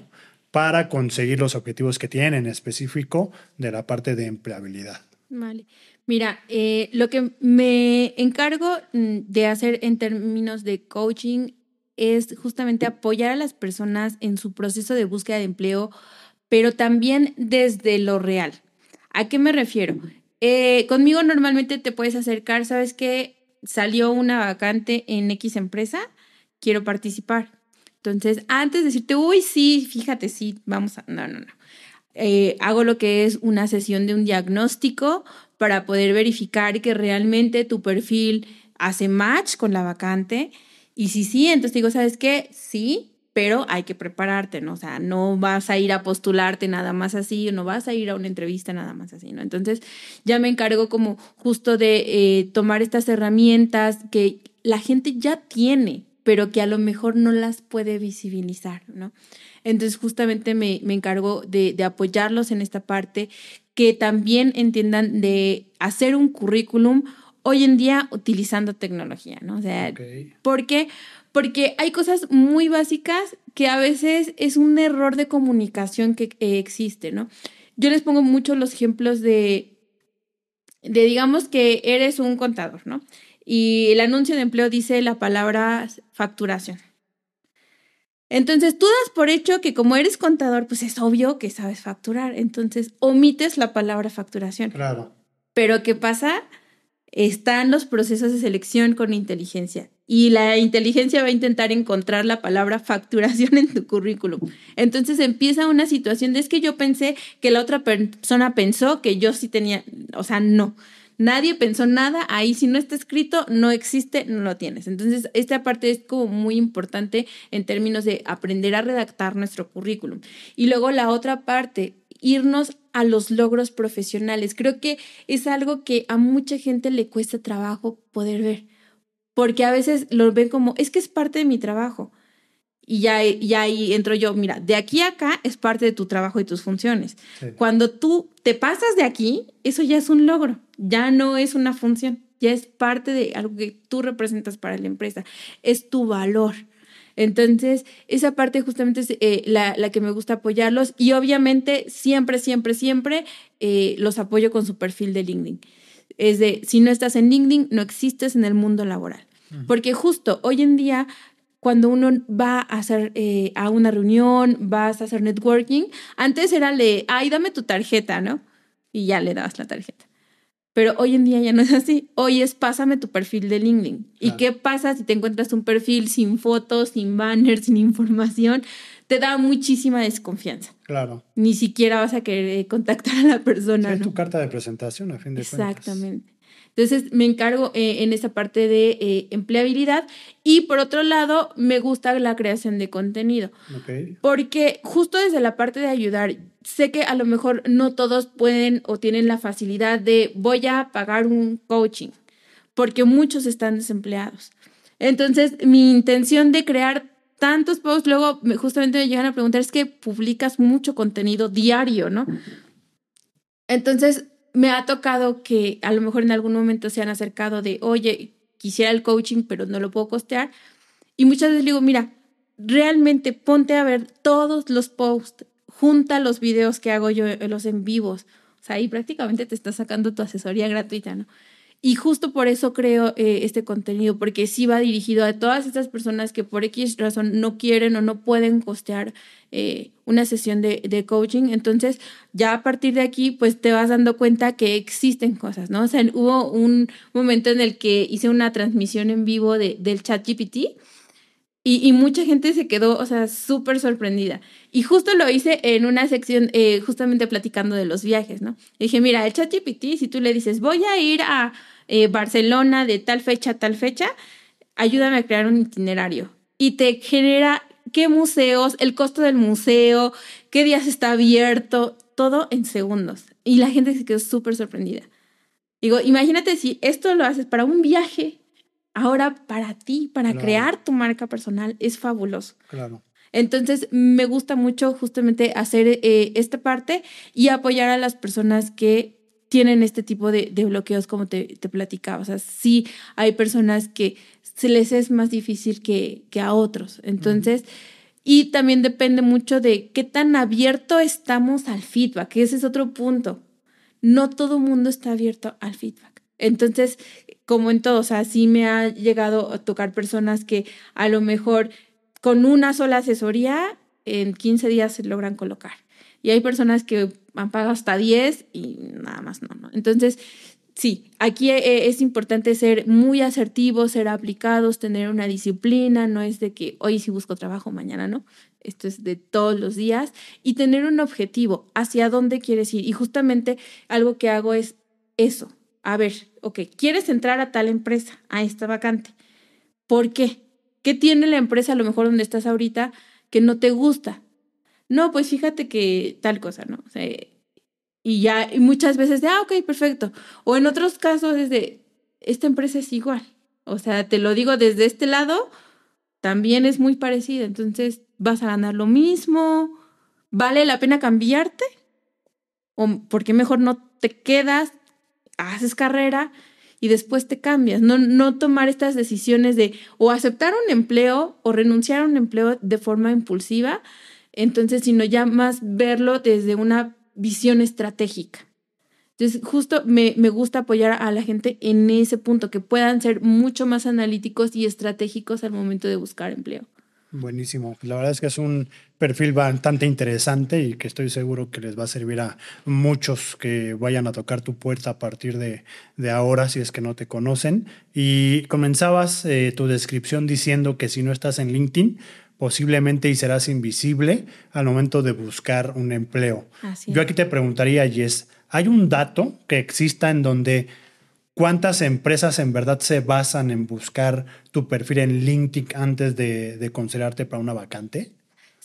para conseguir los objetivos que tienen en específico de la parte de empleabilidad. Vale. Mira, eh, lo que me encargo mm, de hacer en términos de coaching es justamente apoyar a las personas en su proceso de búsqueda de empleo pero también desde lo real. ¿A qué me refiero? Eh, conmigo normalmente te puedes acercar, ¿sabes qué? Salió una vacante en X empresa, quiero participar. Entonces, antes de decirte, uy, sí, fíjate, sí, vamos a... No, no, no. Eh, hago lo que es una sesión de un diagnóstico para poder verificar que realmente tu perfil hace match con la vacante. Y si sí, entonces digo, ¿sabes qué? Sí, pero hay que prepararte, ¿no? O sea, no vas a ir a postularte nada más así, no vas a ir a una entrevista nada más así, ¿no? Entonces ya me encargo como justo de eh, tomar estas herramientas que la gente ya tiene, pero que a lo mejor no las puede visibilizar, ¿no? Entonces justamente me, me encargo de, de apoyarlos en esta parte, que también entiendan de hacer un currículum hoy en día utilizando tecnología, ¿no? O sea, ¿por qué? porque hay cosas muy básicas que a veces es un error de comunicación que existe, ¿no? Yo les pongo mucho los ejemplos de, de, digamos que eres un contador, ¿no? Y el anuncio de empleo dice la palabra facturación. Entonces tú das por hecho que como eres contador, pues es obvio que sabes facturar. Entonces omites la palabra facturación. Claro. Pero ¿qué pasa? Están los procesos de selección con inteligencia y la inteligencia va a intentar encontrar la palabra facturación en tu currículum. Entonces empieza una situación de es que yo pensé que la otra persona pensó que yo sí tenía, o sea, no. Nadie pensó nada, ahí si no está escrito, no existe, no lo tienes. Entonces, esta parte es como muy importante en términos de aprender a redactar nuestro currículum. Y luego la otra parte, irnos a los logros profesionales. Creo que es algo que a mucha gente le cuesta trabajo poder ver porque a veces lo ven como, es que es parte de mi trabajo. Y ya, ya ahí entro yo, mira, de aquí a acá es parte de tu trabajo y tus funciones. Cuando tú te pasas de aquí, eso ya es un logro, ya no es una función, ya es parte de algo que tú representas para la empresa, es tu valor. Entonces, esa parte justamente es eh, la, la, que me gusta apoyarlos y obviamente siempre, siempre, siempre eh, los apoyo con su perfil de LinkedIn. Es de, si no estás en LinkedIn, no existes en el mundo laboral. Porque justo hoy en día, cuando uno va a hacer eh, a una reunión, vas a hacer networking, antes era de, ay, dame tu tarjeta, ¿no? Y ya le dabas la tarjeta. Pero hoy en día ya no es así. Hoy es pásame tu perfil de LinkedIn. ¿Y qué pasa si te encuentras un perfil sin fotos, sin banners, *laughs* sin información? Te da muchísima desconfianza. Claro. Ni siquiera vas a querer contactar a la persona. Es tu carta de presentación, a fin de cuentas. Exactamente. Entonces me encargo eh, en esa parte de eh, empleabilidad y por otro lado me gusta la creación de contenido. Porque justo desde la parte de ayudar, sé que a lo mejor no todos pueden o tienen la facilidad de voy a pagar un coaching, porque muchos están desempleados. Entonces mi intención de crear tantos posts, luego justamente me llegan a preguntar, es que publicas mucho contenido diario, ¿no? Entonces, me ha tocado que a lo mejor en algún momento se han acercado de, oye, quisiera el coaching, pero no lo puedo costear. Y muchas veces digo, mira, realmente ponte a ver todos los posts, junta los videos que hago yo, los en vivos. O sea, ahí prácticamente te está sacando tu asesoría gratuita, ¿no? Y justo por eso creo eh, este contenido, porque sí va dirigido a todas estas personas que por X razón no quieren o no pueden costear eh, una sesión de, coaching. Entonces, ya a partir de aquí, pues te vas dando cuenta que existen cosas, ¿no? O sea, hubo un momento en el que hice una transmisión en vivo de, del chat GPT. Y, y, mucha gente se quedó, o sea, súper sorprendida. Y justo lo hice en una sección, eh, justamente platicando de los viajes, ¿no? dije, mira, el chat GPT, si tú le dices, voy a ir a eh, Barcelona de tal fecha a tal fecha, ayúdame a crear un itinerario. Y te genera qué museos, el costo del museo, qué días está abierto, todo en segundos. Y la gente se quedó súper sorprendida. Digo, imagínate si esto lo haces para un viaje, ahora para ti, para crear tu marca personal, es fabuloso. Claro. Entonces, me gusta mucho justamente hacer eh, esta parte y apoyar a las personas que tienen este tipo de, bloqueos como te, te, platicaba. O sea, sí hay personas que se les es más difícil que, que a otros. Entonces, y también depende mucho de qué tan abierto estamos al feedback, ese es otro punto. No todo mundo está abierto al feedback. Entonces, como en todo, o sea, sí me ha llegado a tocar personas que a lo mejor con una sola asesoría en 15 días se logran colocar. Y hay personas que han pagado hasta 10 y nada más no, ¿no? Entonces, sí, aquí eh, es importante ser muy asertivos, ser aplicados, tener una disciplina, no es de que hoy sí busco trabajo, mañana no, esto es de todos los días, y tener un objetivo, hacia dónde quieres ir. Y justamente algo que hago es eso, a ver, ok, quieres entrar a tal empresa, a esta vacante, ¿por qué? ¿Qué tiene la empresa a lo mejor donde estás ahorita que no te gusta? No, pues fíjate que tal cosa, ¿no? O sea, y ya, y muchas veces de, ah, ok, perfecto. O en otros casos es de, esta empresa es igual. O sea, te lo digo desde este lado, también es muy parecida. Entonces, vas a ganar lo mismo. ¿Vale la pena cambiarte? ¿O por qué mejor no te quedas, haces carrera y después te cambias? No, no tomar estas decisiones de o aceptar un empleo o renunciar a un empleo de forma impulsiva. Entonces, sino ya más verlo desde una visión estratégica. Entonces, justo me, me, gusta apoyar a la gente en ese punto, que puedan ser mucho más analíticos y estratégicos al momento de buscar empleo. Buenísimo. La verdad es que es un perfil bastante interesante y que estoy seguro que les va a servir a muchos que vayan a tocar tu puerta a partir de, de ahora, si es que no te conocen. Y comenzabas eh, tu descripción diciendo que si no estás en LinkedIn, posiblemente y serás invisible al momento de buscar un empleo. Yo aquí te preguntaría, Jess, ¿hay un dato que exista en donde cuántas empresas en verdad se basan en buscar tu perfil en LinkedIn antes de, de considerarte para una vacante?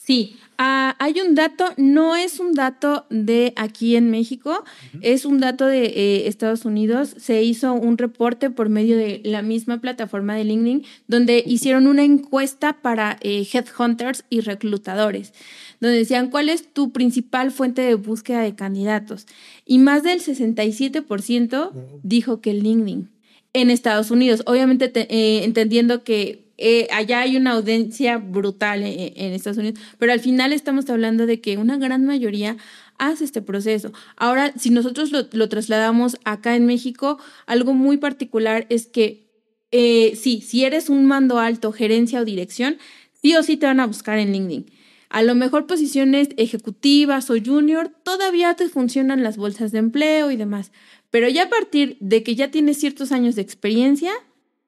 Sí, ah, hay un dato, no es un dato de aquí en México, es un dato de eh, Estados Unidos. Se hizo un reporte por medio de la misma plataforma de LinkedIn, donde hicieron una encuesta para eh, headhunters y reclutadores, donde decían cuál es tu principal fuente de búsqueda de candidatos. Y más del 67% dijo que LinkedIn en Estados Unidos. Obviamente eh, entendiendo que eh, allá hay una audiencia brutal en, Estados Unidos, pero al final estamos hablando de que una gran mayoría hace este proceso. Ahora, si nosotros lo, trasladamos acá en México, algo muy particular es que eh, sí, si eres un mando alto, gerencia o dirección, sí o sí te van a buscar en LinkedIn. A lo mejor posiciones ejecutivas o junior, todavía te funcionan las bolsas de empleo y demás. Pero ya a partir de que ya tienes ciertos años de experiencia,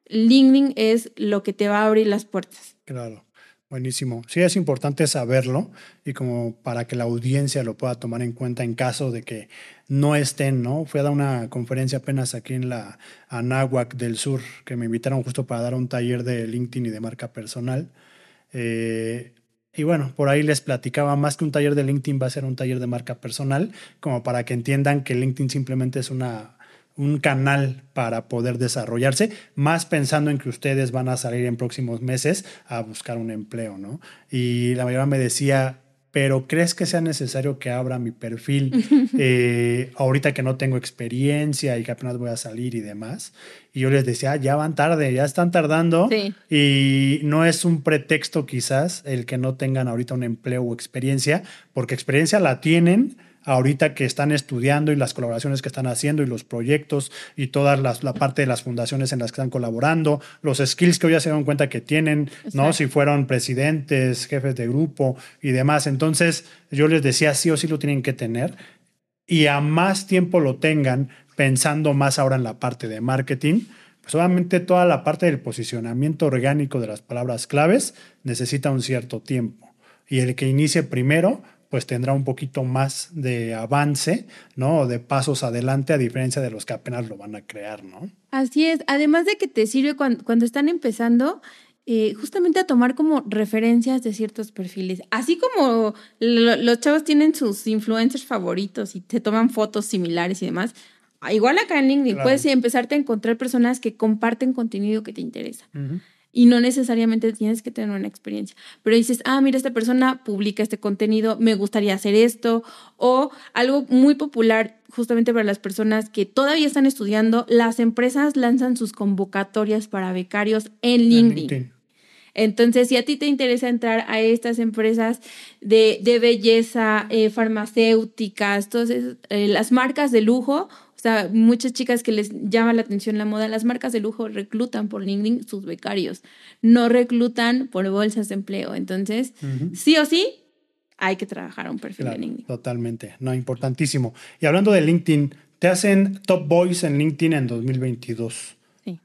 LinkedIn es lo que te va a abrir las puertas. Claro, buenísimo. Sí, es importante saberlo y como para que la audiencia lo pueda tomar en cuenta en caso de que no estén, ¿no? Fui a dar una conferencia apenas aquí en la Anáhuac del Sur, que me invitaron justo para dar un taller de LinkedIn y de marca personal. Eh, y bueno, por ahí les platicaba, más que un taller de LinkedIn va a ser un taller de marca personal, como para que entiendan que LinkedIn simplemente es una un canal para poder desarrollarse, más pensando en que ustedes van a salir en próximos meses a buscar un empleo, ¿no? Y la mayoría me decía, pero ¿crees que sea necesario que abra mi perfil *laughs* eh, ahorita que no tengo experiencia y que apenas voy a salir y demás? Y yo les decía, ah, ya van tarde, ya están tardando. Y no es un pretexto quizás el que no tengan ahorita un empleo o experiencia, porque experiencia la tienen ahorita que están estudiando y las colaboraciones que están haciendo y los proyectos y toda la parte de las fundaciones en las que están colaborando, los skills que hoy ya se dan cuenta que tienen, ¿no? Si fueron presidentes, jefes de grupo y demás. Entonces, yo les decía, sí o sí lo tienen que tener y a más tiempo lo tengan pensando más ahora en la parte de marketing, pues obviamente toda la parte del posicionamiento orgánico de las palabras claves necesita un cierto tiempo. Y el que inicie primero, pues tendrá un poquito más de avance, ¿no? O de pasos adelante a diferencia de los que apenas lo van a crear, ¿no? Así es, además de que te sirve cuando, están empezando, eh, justamente a tomar como referencias de ciertos perfiles. Así como los chavos tienen sus influencers favoritos y te toman fotos similares y demás, igual acá en LinkedIn puedes empezarte a encontrar personas que comparten contenido que te interesa y no necesariamente tienes que tener una experiencia, pero dices, ah, mira, esta persona publica este contenido, me gustaría hacer esto, o algo muy popular justamente para las personas que todavía están estudiando, las empresas lanzan sus convocatorias para becarios en LinkedIn. Entonces, si a ti te interesa entrar a estas empresas de, de belleza, eh, farmacéuticas, todas eh, las marcas de lujo, o sea, muchas chicas que les llama la atención la moda, las marcas de lujo reclutan por LinkedIn sus becarios, no reclutan por bolsas de empleo. Entonces, sí o sí, hay que trabajar un perfil de LinkedIn. Totalmente, no, importantísimo. Y hablando de LinkedIn, te hacen Top Voice en LinkedIn en 2022. Sí.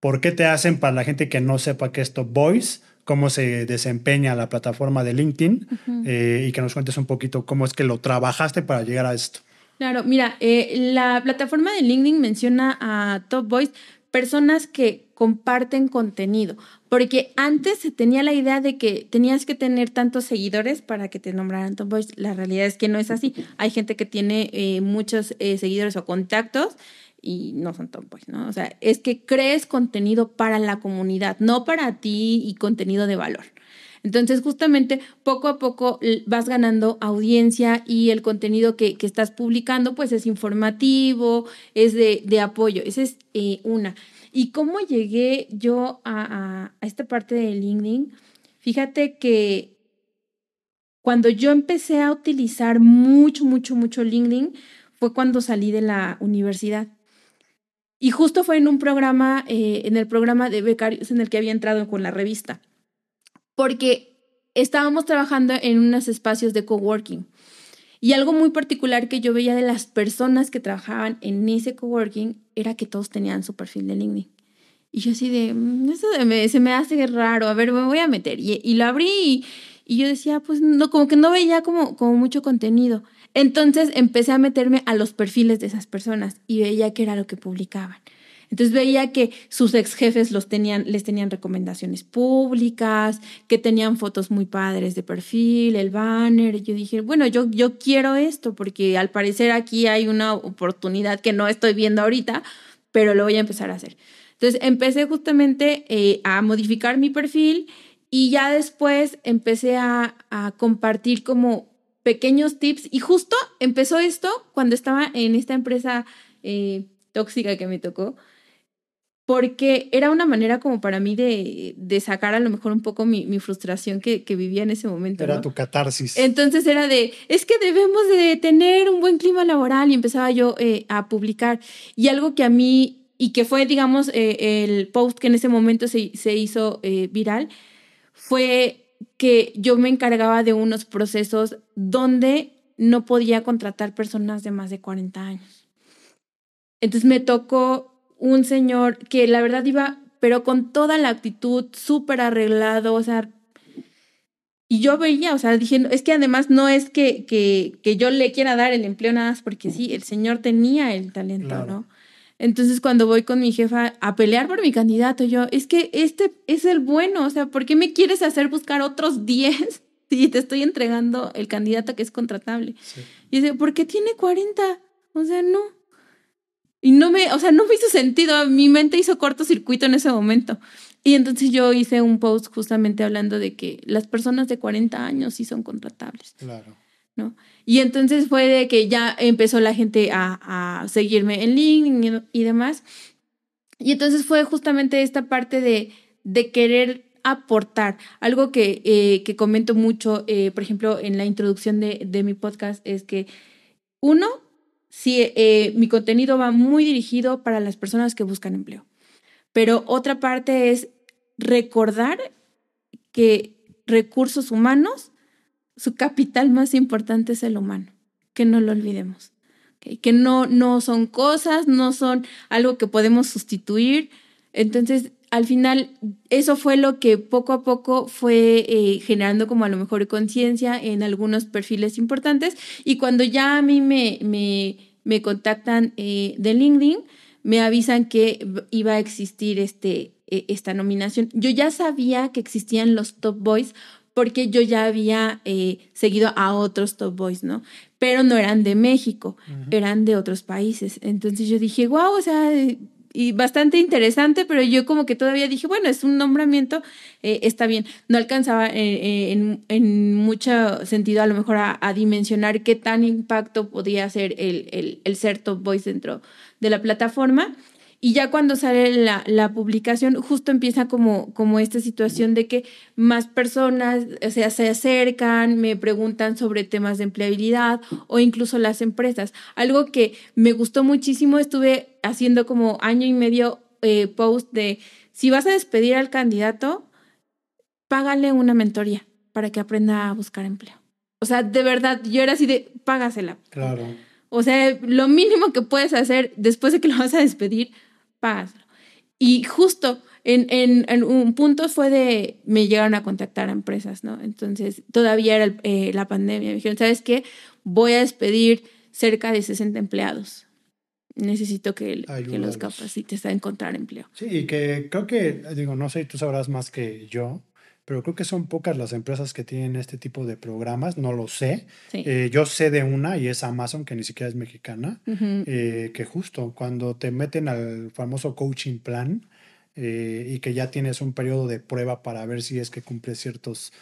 ¿Por qué te hacen para la gente que no sepa qué es Top Voice? cómo se desempeña la plataforma de LinkedIn eh, y que nos cuentes un poquito cómo es que lo trabajaste para llegar a esto. Claro, mira, eh, la plataforma de LinkedIn menciona a Top Voice personas que comparten contenido, porque antes se tenía la idea de que tenías que tener tantos seguidores para que te nombraran Top Voice. La realidad es que no es así. Hay gente que tiene eh, muchos eh, seguidores o contactos y no son Top Voice, ¿no? O sea, es que crees contenido para la comunidad, no para ti y contenido de valor. Entonces, justamente poco a poco vas ganando audiencia y el contenido que, estás publicando, pues es informativo, es de, apoyo. Esa es eh, una. ¿Y cómo llegué yo a, esta parte de LinkedIn? Fíjate que cuando yo empecé a utilizar mucho, mucho, mucho LinkedIn, fue cuando salí de la universidad. Y justo fue en un programa, eh, en el programa de becarios en el que había entrado con la revista porque estábamos trabajando en unos espacios de coworking. Y algo muy particular que yo veía de las personas que trabajaban en ese coworking era que todos tenían su perfil de LinkedIn. Y yo así de, mm, eso se me hace raro, a ver, me voy a meter. Y, lo abrí y, yo decía, pues no, como que no veía como, como mucho contenido. Entonces empecé a meterme a los perfiles de esas personas y veía qué era lo que publicaban. Entonces veía que sus ex jefes los tenían, les tenían recomendaciones públicas, que tenían fotos muy padres de perfil, el banner. Y yo dije, bueno, yo, yo quiero esto porque al parecer aquí hay una oportunidad que no estoy viendo ahorita, pero lo voy a empezar a hacer. Entonces empecé justamente eh, a modificar mi perfil y ya después empecé a, compartir como pequeños tips y justo empezó esto cuando estaba en esta empresa eh, tóxica que me tocó porque era una manera como para mí de, de sacar a lo mejor un poco mi, mi frustración que, que, vivía en ese momento. Era tu catarsis. Entonces era de, es que debemos de tener un buen clima laboral y empezaba yo eh, a publicar. Y algo que a mí, y que fue, digamos, eh, el post que en ese momento se, se hizo eh, viral, fue que yo me encargaba de unos procesos donde no podía contratar personas de más de 40 años. Entonces me tocó un señor que la verdad iba, pero con toda la actitud, súper arreglado, o sea, y yo veía, o sea, dije, es que además no es que, que, que, yo le quiera dar el empleo nada más porque sí, el señor tenía el talento, ¿no? Entonces cuando voy con mi jefa a pelear por mi candidato, yo, es que este es el bueno, o sea, ¿por qué me quieres hacer buscar otros 10 *laughs* si te estoy entregando el candidato que es contratable? Y dice, ¿por qué tiene 40? O sea, no. Y no me, o sea, no me hizo sentido, mi mente hizo cortocircuito en ese momento. Y entonces yo hice un post justamente hablando de que las personas de 40 años sí son contratables. Claro. ¿no? Y entonces fue de que ya empezó la gente a, a seguirme en LinkedIn y, demás. Y entonces fue justamente esta parte de, de querer aportar. Algo que, eh, que comento mucho, eh, por ejemplo, en la introducción de, de mi podcast, es que uno, sí, eh, mi contenido va muy dirigido para las personas que buscan empleo. Pero otra parte es recordar que recursos humanos, su capital más importante es el humano, que no lo olvidemos. Que no, no son cosas, no son algo que podemos sustituir. Entonces, al final, eso fue lo que poco a poco fue eh, generando como a lo mejor conciencia en algunos perfiles importantes. Y cuando ya a mí me, me, me contactan eh, de LinkedIn, me avisan que iba a existir este, e, esta nominación. Yo ya sabía que existían los Top Boys porque yo ya había eh, seguido a otros Top Boys, ¿no? Pero no eran de México, eran de otros países. Entonces yo dije, wow, o sea, y bastante interesante, pero yo como que todavía dije, bueno, es un nombramiento, eh, está bien. No alcanzaba eh, eh, en, en, mucho sentido a lo mejor a, dimensionar qué tan impacto podía ser el, el, el ser top voice dentro de la plataforma. Y ya cuando sale la, la, publicación, justo empieza como, como esta situación de que más personas o sea, se acercan, me preguntan sobre temas de empleabilidad o incluso las empresas. Algo que me gustó muchísimo, estuve haciendo como año y medio eh, post de si vas a despedir al candidato, págale una mentoría para que aprenda a buscar empleo. O sea, de verdad, yo era así de, págasela. Claro. O sea, lo mínimo que puedes hacer después de que lo *laughs* vas a despedir, págaselo. Y justo en, en, un punto fue de, me llegaron a contactar a empresas, ¿no? Entonces, todavía era eh, la pandemia. Me dijeron, ¿sabes qué? Voy a despedir cerca de 60 empleados. Necesito que, que los capacites a encontrar empleo. Sí, y que creo que, digo, no sé, tú sabrás más que yo, pero creo que son pocas las empresas que tienen este tipo de programas, no lo sé. Eh, yo sé de una y es Amazon, que ni siquiera es mexicana, eh, que justo cuando te meten al famoso coaching plan eh, y que ya tienes un periodo de prueba para ver si es que cumples ciertos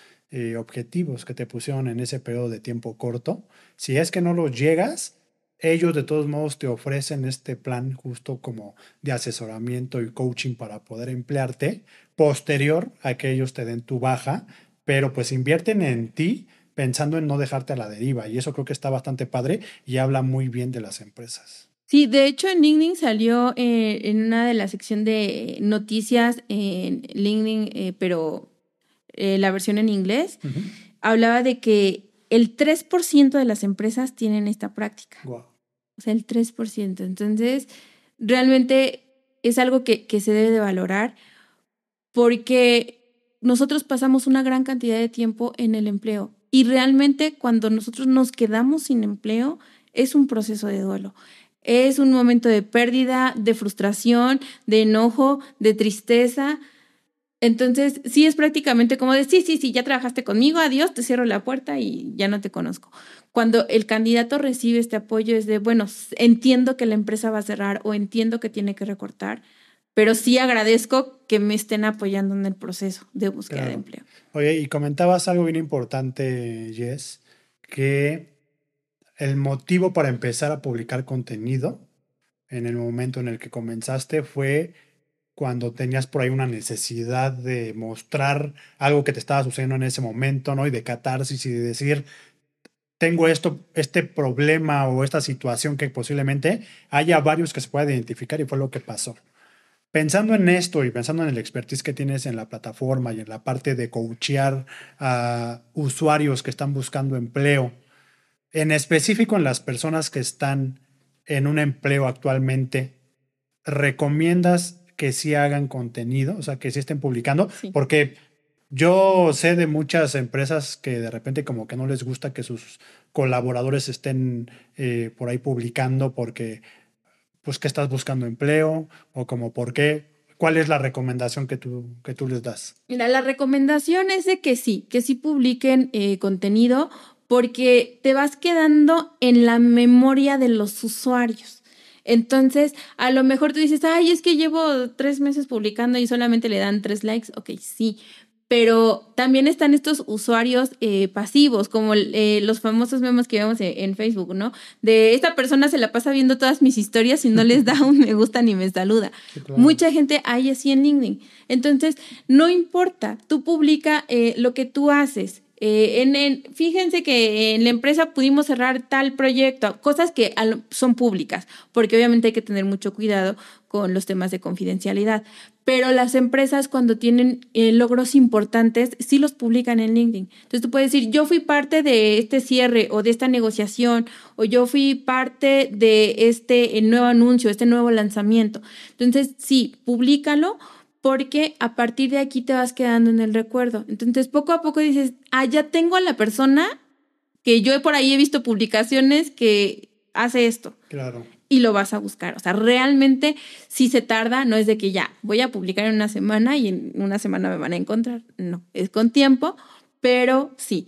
objetivos que te pusieron en ese periodo de tiempo corto, si es que no los llegas, ellos de todos modos te ofrecen este plan justo como de asesoramiento y coaching para poder emplearte posterior a que ellos te den tu baja, pero pues invierten en ti pensando en no dejarte a la deriva y eso creo que está bastante padre y habla muy bien de las empresas. Sí, de hecho en LinkedIn salió eh, en una de las secciones de noticias en LinkedIn, eh, pero eh, la versión en inglés, hablaba de que el 3% de las empresas tienen esta práctica o sea, el 3%. Entonces, realmente es algo que, que se debe de valorar porque nosotros pasamos una gran cantidad de tiempo en el empleo y realmente cuando nosotros nos quedamos sin empleo es un proceso de duelo. Es un momento de pérdida, de frustración, de enojo, de tristeza, entonces, sí es prácticamente como de, sí, sí, sí, ya trabajaste conmigo, adiós, te cierro la puerta y ya no te conozco. Cuando el candidato recibe este apoyo es de, bueno, entiendo que la empresa va a cerrar o entiendo que tiene que recortar, pero sí agradezco que me estén apoyando en el proceso de búsqueda de empleo. Oye, y comentabas algo bien importante, Jess, que el motivo para empezar a publicar contenido en el momento en el que comenzaste fue cuando tenías por ahí una necesidad de mostrar algo que te estaba sucediendo en ese momento, ¿no? Y de catarsis y de decir, tengo esto, este problema o esta situación que posiblemente haya varios que se puedan identificar y fue lo que pasó. Pensando en esto y pensando en el expertise que tienes en la plataforma y en la parte de coachear a usuarios que están buscando empleo, en específico en las personas que están en un empleo actualmente, ¿recomiendas que sí hagan contenido, o sea, que sí estén publicando, porque yo sé de muchas empresas que de repente como que no les gusta que sus colaboradores estén eh, por ahí publicando porque, pues, que estás buscando empleo o como por qué. ¿Cuál es la recomendación que tú, que tú les das? Mira, la recomendación es de que sí, que sí publiquen eh, contenido porque te vas quedando en la memoria de los usuarios. Entonces, a lo mejor tú dices, ay, es que llevo tres meses publicando y solamente le dan tres likes. Ok, sí, pero también están estos usuarios eh, pasivos, como eh, los famosos memes que vemos en, Facebook, ¿no? De esta persona se la pasa viendo todas mis historias y no les da un me gusta ni me saluda. Mucha gente hay así en LinkedIn. Entonces, no importa, tú publica eh, lo que tú haces. Eh, en, fíjense que en la empresa pudimos cerrar tal proyecto, cosas que son públicas, porque obviamente hay que tener mucho cuidado con los temas de confidencialidad. Pero las empresas cuando tienen eh, logros importantes, sí los publican en LinkedIn. Entonces tú puedes decir, yo fui parte de este cierre o de esta negociación, o yo fui parte de este nuevo anuncio, este nuevo lanzamiento. Entonces sí, públicalo porque a partir de aquí te vas quedando en el recuerdo. Entonces, poco a poco dices, ah, ya tengo a la persona que yo por ahí he visto publicaciones que hace esto. Claro. Y lo vas a buscar. O sea, realmente si se tarda, no es de que ya voy a publicar en una semana y en una semana me van a encontrar. No, es con tiempo, pero sí.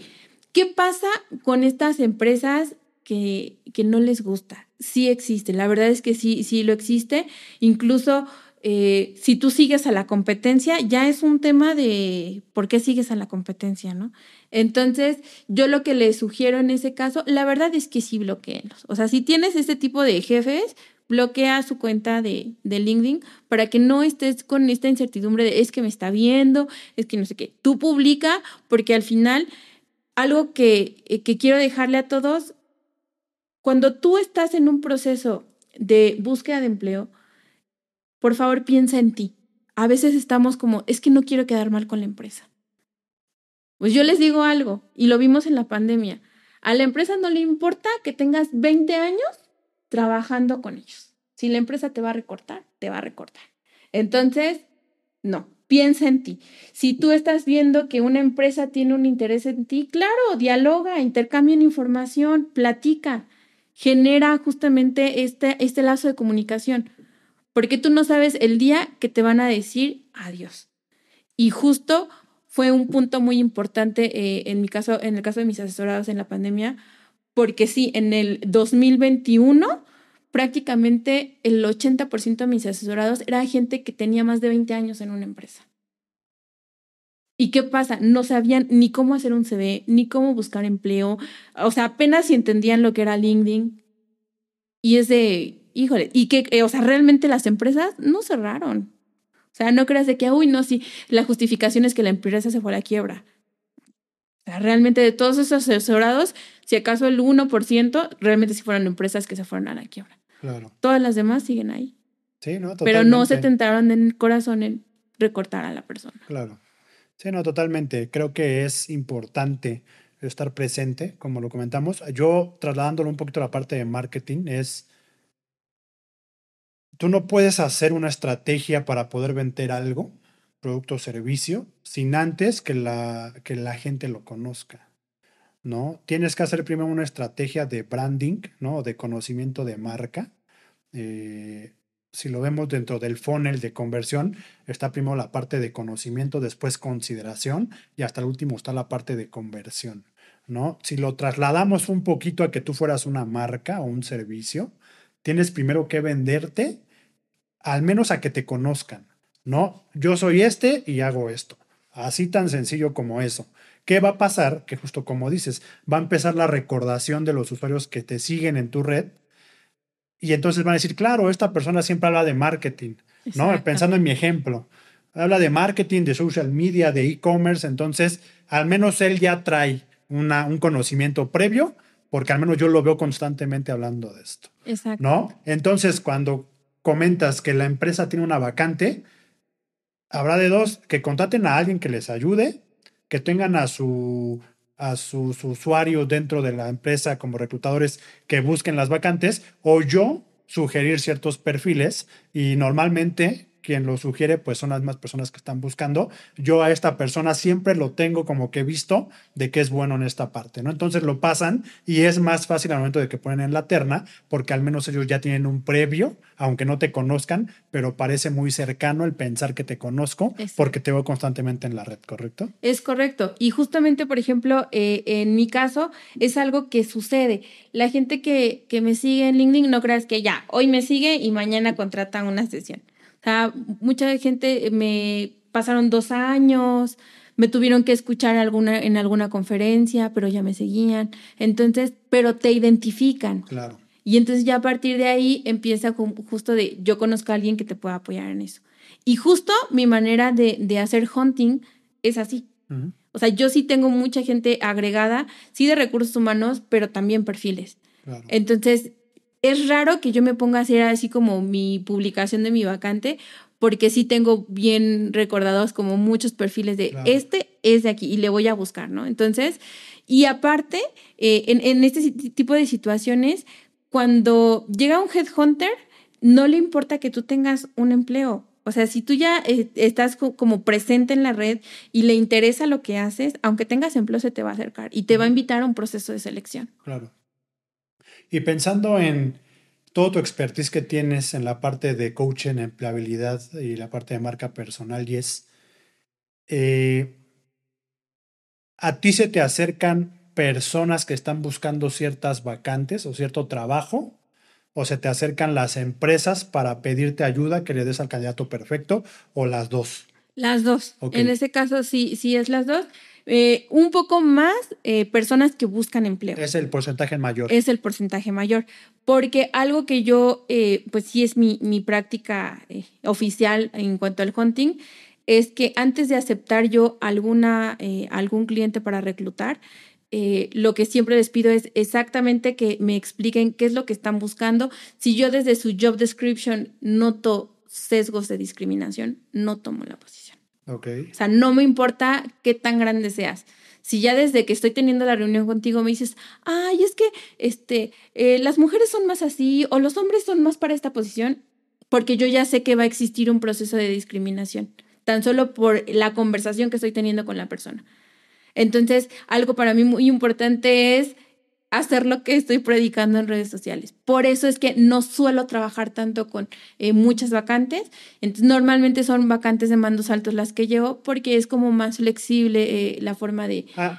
¿Qué pasa con estas empresas que, que no les gusta? Sí existe, la verdad es que sí, sí lo existe. Incluso eh, si tú sigues a la competencia, ya es un tema de por qué sigues a la competencia, ¿no? Entonces, yo lo que le sugiero en ese caso, la verdad es que sí bloqueenlos. O sea, si tienes este tipo de jefes, bloquea su cuenta de, de, LinkedIn para que no estés con esta incertidumbre de es que me está viendo, es que no sé qué. Tú publica porque al final, algo que, eh, que quiero dejarle a todos, cuando tú estás en un proceso de búsqueda de empleo, por favor piensa en ti. A veces estamos como, es que no quiero quedar mal con la empresa. Pues yo les digo algo, y lo vimos en la pandemia. A la empresa no le importa que tengas 20 años trabajando con ellos. Si la empresa te va a recortar, te va a recortar. Entonces, no, piensa en ti. Si tú estás viendo que una empresa tiene un interés en ti, claro, dialoga, intercambia información, platica, genera justamente este, este lazo de comunicación, porque tú no sabes el día que te van a decir adiós. Y justo fue un punto muy importante eh, en mi caso, en el caso de mis asesorados en la pandemia, porque sí, en el 2021 prácticamente el 80% de mis asesorados era gente que tenía más de 20 años en una empresa. ¿Y qué pasa? No sabían ni cómo hacer un CV, ni cómo buscar empleo. O sea, apenas si entendían lo que era LinkedIn. Y es de, híjole, y que, eh, o sea, realmente las empresas no cerraron. O sea, no creas de que, uy, no, sí, la justificación es que la empresa se fue a la quiebra. O sea, realmente de todos esos asesorados, si acaso el 1%, realmente sí fueron empresas que se fueron a la quiebra. Todas las demás siguen ahí. Sí, ¿no? Pero no se tentaron en el corazón en recortar a la persona. Claro. Sí, no, totalmente. Creo que es importante estar presente, como lo comentamos. Yo, trasladándolo un poquito a la parte de marketing, es, tú no puedes hacer una estrategia para poder vender algo, producto o servicio, sin antes que la, que la gente lo conozca. ¿no? Tienes que hacer primero una estrategia de branding, ¿no? De conocimiento de marca. Eh, si lo vemos dentro del funnel de conversión, está primero la parte de conocimiento, después consideración y hasta el último está la parte de conversión, ¿no? Si lo trasladamos un poquito a que tú fueras una marca o un servicio, tienes primero que venderte, al menos a que te conozcan, ¿no? Yo soy este y hago esto. Así tan sencillo como eso. ¿Qué va a pasar? Que justo como dices, va a empezar la recordación de los usuarios que te siguen en tu red y entonces van a decir, claro, esta persona siempre habla de marketing, ¿no? Pensando en mi ejemplo. Habla de marketing, de social media, de e-commerce, entonces al menos él ya trae una, un conocimiento previo, porque al menos yo lo veo constantemente hablando de esto. Exacto. ¿No? Entonces, cuando comentas que la empresa tiene una vacante, habrá de dos, que contraten a alguien que les ayude que tengan a su a sus usuarios dentro de la empresa como reclutadores que busquen las vacantes o yo sugerir ciertos perfiles y normalmente quien lo sugiere, pues son las más personas que están buscando. Yo a esta persona siempre lo tengo como que visto de que es bueno en esta parte, ¿no? Entonces lo pasan y es más fácil al momento de que ponen en la terna, porque al menos ellos ya tienen un previo, aunque no te conozcan, pero parece muy cercano el pensar que te conozco porque te veo constantemente en la red, ¿correcto? Es correcto. Y justamente, por ejemplo, eh, en mi caso, es algo que sucede. La gente que, que me sigue en LinkedIn, no creas que ya, hoy me sigue y mañana contratan una sesión sea, mucha gente me pasaron dos años, me tuvieron que escuchar alguna, en alguna conferencia, pero ya me seguían. Entonces, pero te identifican. Claro. Y entonces ya a partir de ahí empieza justo de yo conozco a alguien que te pueda apoyar en eso. Y justo mi manera de, de hacer hunting es así. O sea, yo sí tengo mucha gente agregada, sí de recursos humanos, pero también perfiles. Claro. Entonces, es raro que yo me ponga a hacer así como mi publicación de mi vacante, porque sí tengo bien recordados como muchos perfiles de este es de aquí y le voy a buscar, ¿no? Entonces, y aparte, eh, en, este tipo de situaciones, cuando llega un headhunter, no le importa que tú tengas un empleo. O sea, si tú ya eh, estás como presente en la red y le interesa lo que haces, aunque tengas empleo, se te va a acercar y te va a invitar a un proceso de selección. Claro. Y pensando en todo tu expertise que tienes en la parte de coaching, empleabilidad y la parte de marca personal, y es, eh, ¿a ti se te acercan personas que están buscando ciertas vacantes o cierto trabajo? ¿O se te acercan las empresas para pedirte ayuda que le des al candidato perfecto? ¿O las dos? Las dos. En ese caso sí, sí es las dos. Eh, un poco más eh, personas que buscan empleo. Es el porcentaje mayor. Es el porcentaje mayor. Porque algo que yo, eh, pues sí es mi, mi práctica oficial en cuanto al hunting, es que antes de aceptar yo alguna, algún cliente para reclutar, lo que siempre les pido es exactamente que me expliquen qué es lo que están buscando. Si yo desde su job description noto sesgos de discriminación, no tomo la posición. Ok. O sea, no me importa qué tan grande seas. Si ya desde que estoy teniendo la reunión contigo me dices, ay, es que este, eh, las mujeres son más así o los hombres son más para esta posición, porque yo ya sé que va a existir un proceso de discriminación, tan solo por la conversación que estoy teniendo con la persona. Entonces, algo para mí muy importante es hacer lo que estoy predicando en redes sociales. Por eso es que no suelo trabajar tanto con eh, muchas vacantes. Entonces, normalmente son vacantes de mandos altos las que llevo porque es como más flexible eh, la forma de, ah,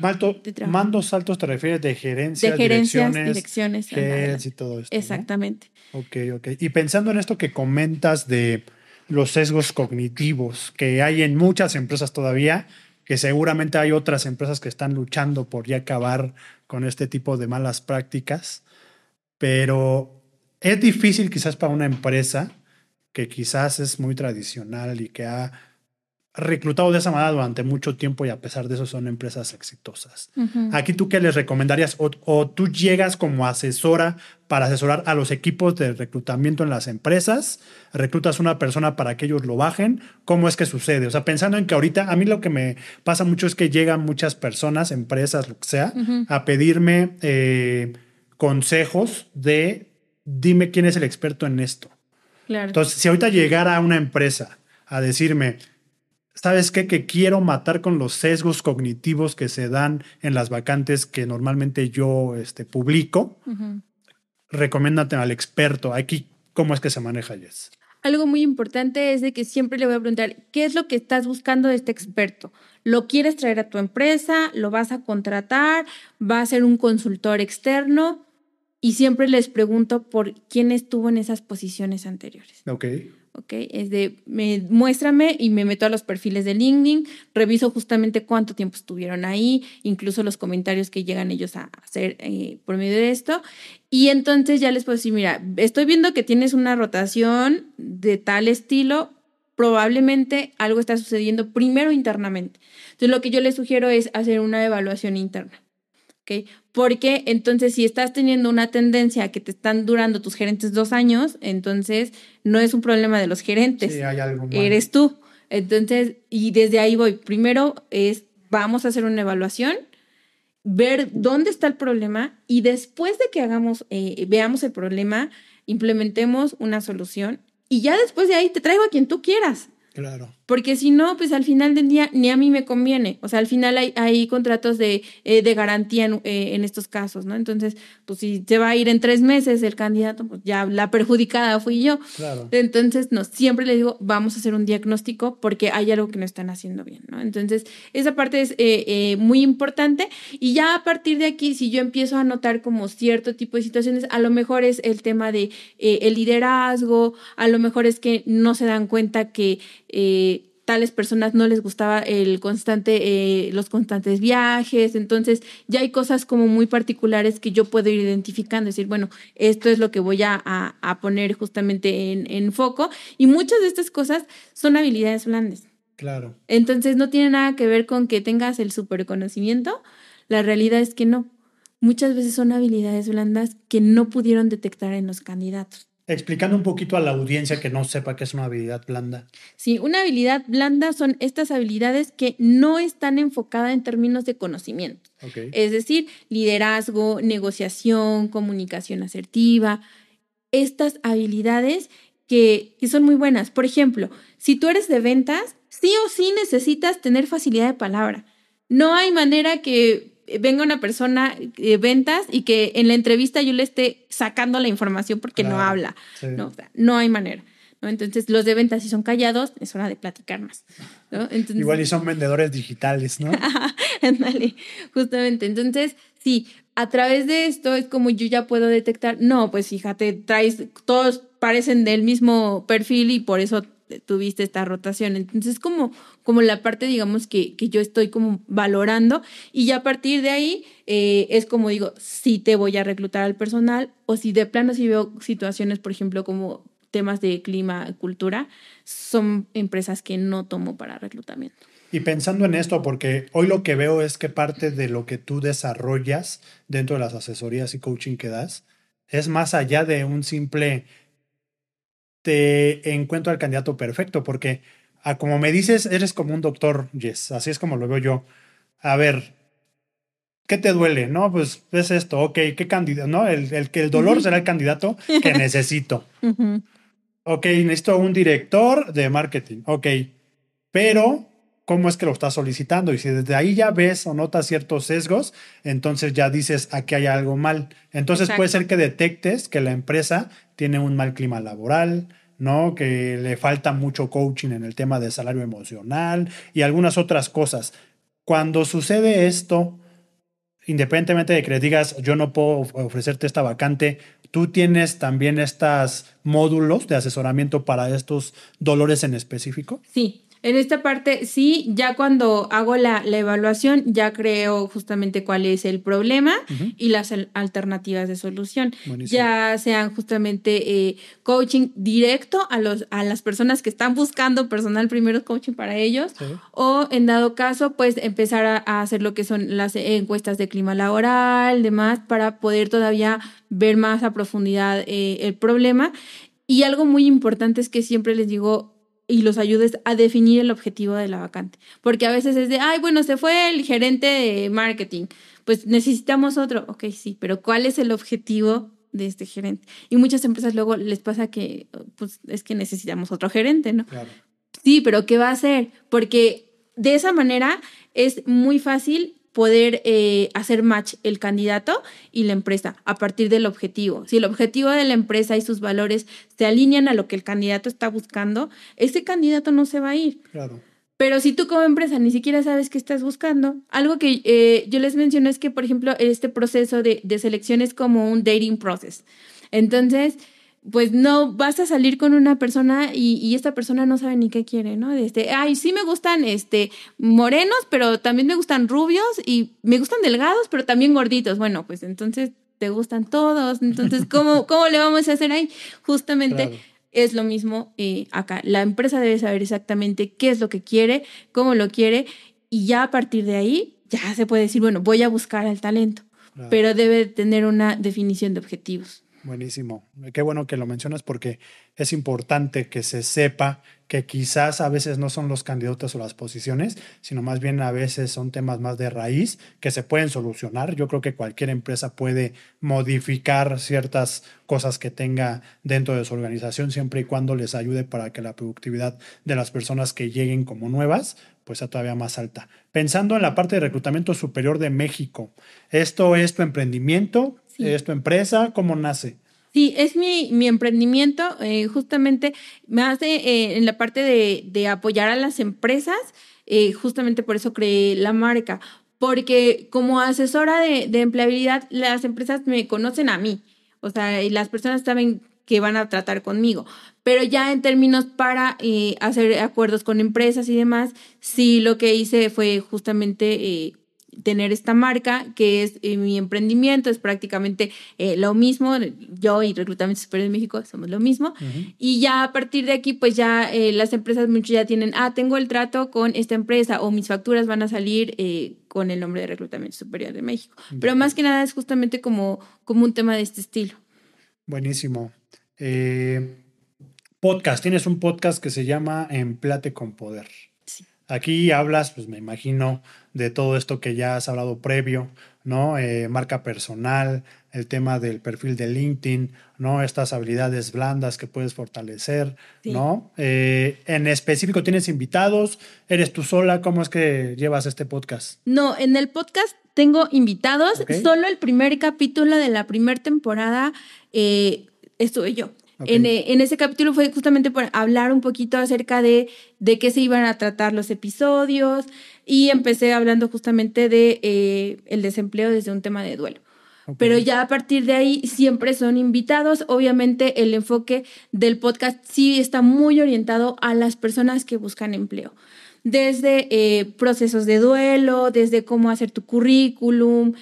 Mandos altos te refieres de gerencia, de gerencias, direcciones, direcciones y todo esto. Exactamente. Ok, ok. Y pensando en esto que comentas de los sesgos cognitivos que hay en muchas empresas todavía, que seguramente hay otras empresas que están luchando por ya acabar con este tipo de malas prácticas, pero es difícil quizás para una empresa que quizás es muy tradicional y que ha reclutado de esa manera durante mucho tiempo y a pesar de eso son empresas exitosas. Aquí tú qué les recomendarías o, tú llegas como asesora para asesorar a los equipos de reclutamiento en las empresas, reclutas una persona para que ellos lo bajen, ¿cómo es que sucede? O sea, pensando en que ahorita a mí lo que me pasa mucho es que llegan muchas personas, empresas, lo que sea, a pedirme eh, consejos de dime quién es el experto en esto. Entonces, si ahorita llegara a una empresa a decirme, ¿sabes qué? Que quiero matar con los sesgos cognitivos que se dan en las vacantes que normalmente yo este, publico. Recomiéndate al experto. Aquí, ¿cómo es que se maneja, Jess? Algo muy importante es de que siempre le voy a preguntar, ¿qué es lo que estás buscando de este experto? ¿Lo quieres traer a tu empresa? ¿Lo vas a contratar? ¿Va a ser un consultor externo? Y siempre les pregunto por quién estuvo en esas posiciones anteriores. Ok. ¿Ok? Es de, me, muéstrame y me meto a los perfiles de LinkedIn, reviso justamente cuánto tiempo estuvieron ahí, incluso los comentarios que llegan ellos a hacer eh, por medio de esto. Y entonces ya les puedo decir, mira, estoy viendo que tienes una rotación de tal estilo, probablemente algo está sucediendo primero internamente. Entonces lo que yo les sugiero es hacer una evaluación interna. ¿Ok? Porque entonces si estás teniendo una tendencia que te están durando tus gerentes dos años, entonces no es un problema de los gerentes, sí, hay algo eres tú. Entonces, y desde ahí voy. Primero es, vamos a hacer una evaluación, ver dónde está el problema y después de que hagamos, eh, veamos el problema, implementemos una solución y ya después de ahí te traigo a quien tú quieras. Claro. Porque si no, pues al final del día ni a mí me conviene. O sea, al final hay, hay contratos de, eh, de garantía en, eh, en, estos casos, ¿no? Entonces, pues si se va a ir en tres meses el candidato, pues ya la perjudicada fui yo. Claro. Entonces, no, siempre le digo, vamos a hacer un diagnóstico porque hay algo que no están haciendo bien, ¿no? Entonces, esa parte es eh, muy importante. Y ya a partir de aquí, si yo empiezo a notar como cierto tipo de situaciones, a lo mejor es el tema de el liderazgo, a lo mejor es que no se dan cuenta que tales personas no les gustaba el constante, eh, los constantes viajes, entonces ya hay cosas como muy particulares que yo puedo ir identificando, decir, bueno, esto es lo que voy a, a, poner justamente en, en, foco y muchas de estas cosas son habilidades blandas. Claro. Entonces no tiene nada que ver con que tengas el super conocimiento, la realidad es que no. Muchas veces son habilidades blandas que no pudieron detectar en los candidatos explicando un poquito a la audiencia que no sepa qué es una habilidad blanda. Sí, una habilidad blanda son estas habilidades que no están enfocadas en términos de conocimiento. Es decir, liderazgo, negociación, comunicación asertiva, estas habilidades que, que son muy buenas. Por ejemplo, si tú eres de ventas, sí o sí necesitas tener facilidad de palabra. No hay manera que venga una persona de ventas y que en la entrevista yo le esté sacando la información porque no habla. No, no hay manera. ¿no? Entonces, los de ventas, si son callados, es hora de platicar más. ¿no? Igual y son vendedores digitales, ¿no? *laughs* Ándale, justamente. Entonces, sí, a través de esto es como yo ya puedo detectar, no, pues fíjate, traes, todos parecen del mismo perfil y por eso tuviste esta rotación. Entonces, como, como la parte, digamos, que, que yo estoy como valorando y ya a partir de ahí eh, es como digo, si te voy a reclutar al personal o si de plano si veo situaciones, por ejemplo, como temas de clima, cultura, son empresas que no tomo para reclutamiento. Y pensando en esto, porque hoy lo que veo es que parte de lo que tú desarrollas dentro de las asesorías y coaching que das es más allá de un simple te encuentro al candidato perfecto, porque a como me dices, eres como un doctor, Yes, así es como lo veo yo. A ver, ¿qué te duele? No, pues es esto, ok, ¿qué candidato? No, el, el, el dolor será el candidato que *laughs* necesito. Ok, necesito un director de marketing, ok, pero cómo es que lo estás solicitando. Y si desde ahí ya ves o notas ciertos sesgos, entonces ya dices aquí hay algo mal. Entonces puede ser que detectes que la empresa tiene un mal clima laboral, ¿no? Que le falta mucho coaching en el tema de salario emocional y algunas otras cosas. Cuando sucede esto, independientemente de que le digas yo no puedo ofrecerte esta vacante, tú tienes también estos módulos de asesoramiento para estos dolores en específico. Sí, en esta parte, sí, ya cuando hago la, evaluación, ya creo justamente cuál es el problema y las alternativas de solución. Ya sean justamente eh, coaching directo a, los, a las personas que están buscando personal primero coaching para ellos, o en dado caso, pues empezar a, hacer lo que son las encuestas de clima laboral, demás, para poder todavía ver más a profundidad eh, el problema. Y algo muy importante es que siempre les digo, y los ayudes a definir el objetivo de la vacante. Porque a veces es de, ay, bueno, se fue el gerente de marketing, pues necesitamos otro. Ok, sí, pero ¿cuál es el objetivo de este gerente? Y muchas empresas luego les pasa que, pues es que necesitamos otro gerente, ¿no? Sí, pero ¿qué va a hacer? Porque de esa manera es muy fácil poder eh, hacer match el candidato y la empresa a partir del objetivo. Si el objetivo de la empresa y sus valores se alinean a lo que el candidato está buscando, ese candidato no se va a ir. Claro. Pero si tú como empresa ni siquiera sabes qué estás buscando, algo que eh, yo les menciono es que, por ejemplo, este proceso de, de selección es como un dating process. Entonces, pues no vas a salir con una persona y, esta persona no sabe ni qué quiere, ¿no? Este, ay, sí me gustan este morenos, pero también me gustan rubios y me gustan delgados, pero también gorditos. Bueno, pues entonces te gustan todos. Entonces, *laughs* ¿cómo, cómo le vamos a hacer ahí? Justamente es lo mismo eh, acá. La empresa debe saber exactamente qué es lo que quiere, cómo lo quiere y ya a partir de ahí ya se puede decir, bueno, voy a buscar al talento, pero debe tener una definición de objetivos. Buenísimo. Qué bueno que lo mencionas porque es importante que se sepa que quizás a veces no son los candidatos o las posiciones, sino más bien a veces son temas más de raíz que se pueden solucionar. Yo creo que cualquier empresa puede modificar ciertas cosas que tenga dentro de su organización siempre y cuando les ayude para que la productividad de las personas que lleguen como nuevas pues sea todavía más alta. Pensando en la parte de reclutamiento superior de México, ¿esto es tu emprendimiento? ¿Es tu empresa? ¿Cómo nace? Sí, es mi, mi emprendimiento, eh, justamente me hace eh, en la parte de, de, apoyar a las empresas, eh, justamente por eso creé la marca, porque como asesora de, de, empleabilidad, las empresas me conocen a mí, o sea, y las personas saben que van a tratar conmigo, pero ya en términos para hacer acuerdos con empresas y demás, sí lo que hice fue justamente tener esta marca que es eh, mi emprendimiento, es prácticamente eh, lo mismo, yo y Reclutamiento Superior de México somos lo mismo, y ya a partir de aquí pues ya eh, las empresas muchos ya tienen, ah, tengo el trato con esta empresa o mis facturas van a salir con el nombre de Reclutamiento Superior de México, pero más que nada es justamente como, como un tema de este estilo. Buenísimo. podcast, tienes un podcast que se llama Emplate con Poder. Aquí hablas, pues me imagino, de todo esto que ya has hablado previo, ¿no? Eh, marca personal, el tema del perfil de LinkedIn, ¿no? Estas habilidades blandas que puedes fortalecer, ¿no? Eh, en específico, ¿tienes invitados? ¿Eres tú sola? ¿Cómo es que llevas este podcast? No, en el podcast tengo invitados. Solo el primer capítulo de la primera temporada eh, estuve yo. Eh, en, ese capítulo fue justamente por hablar un poquito acerca de, de qué se iban a tratar los episodios y empecé hablando justamente de eh, el desempleo desde un tema de duelo. Pero ya a partir de ahí siempre son invitados. Obviamente el enfoque del podcast sí está muy orientado a las personas que buscan empleo. Desde eh, procesos de duelo, desde cómo hacer tu currículum,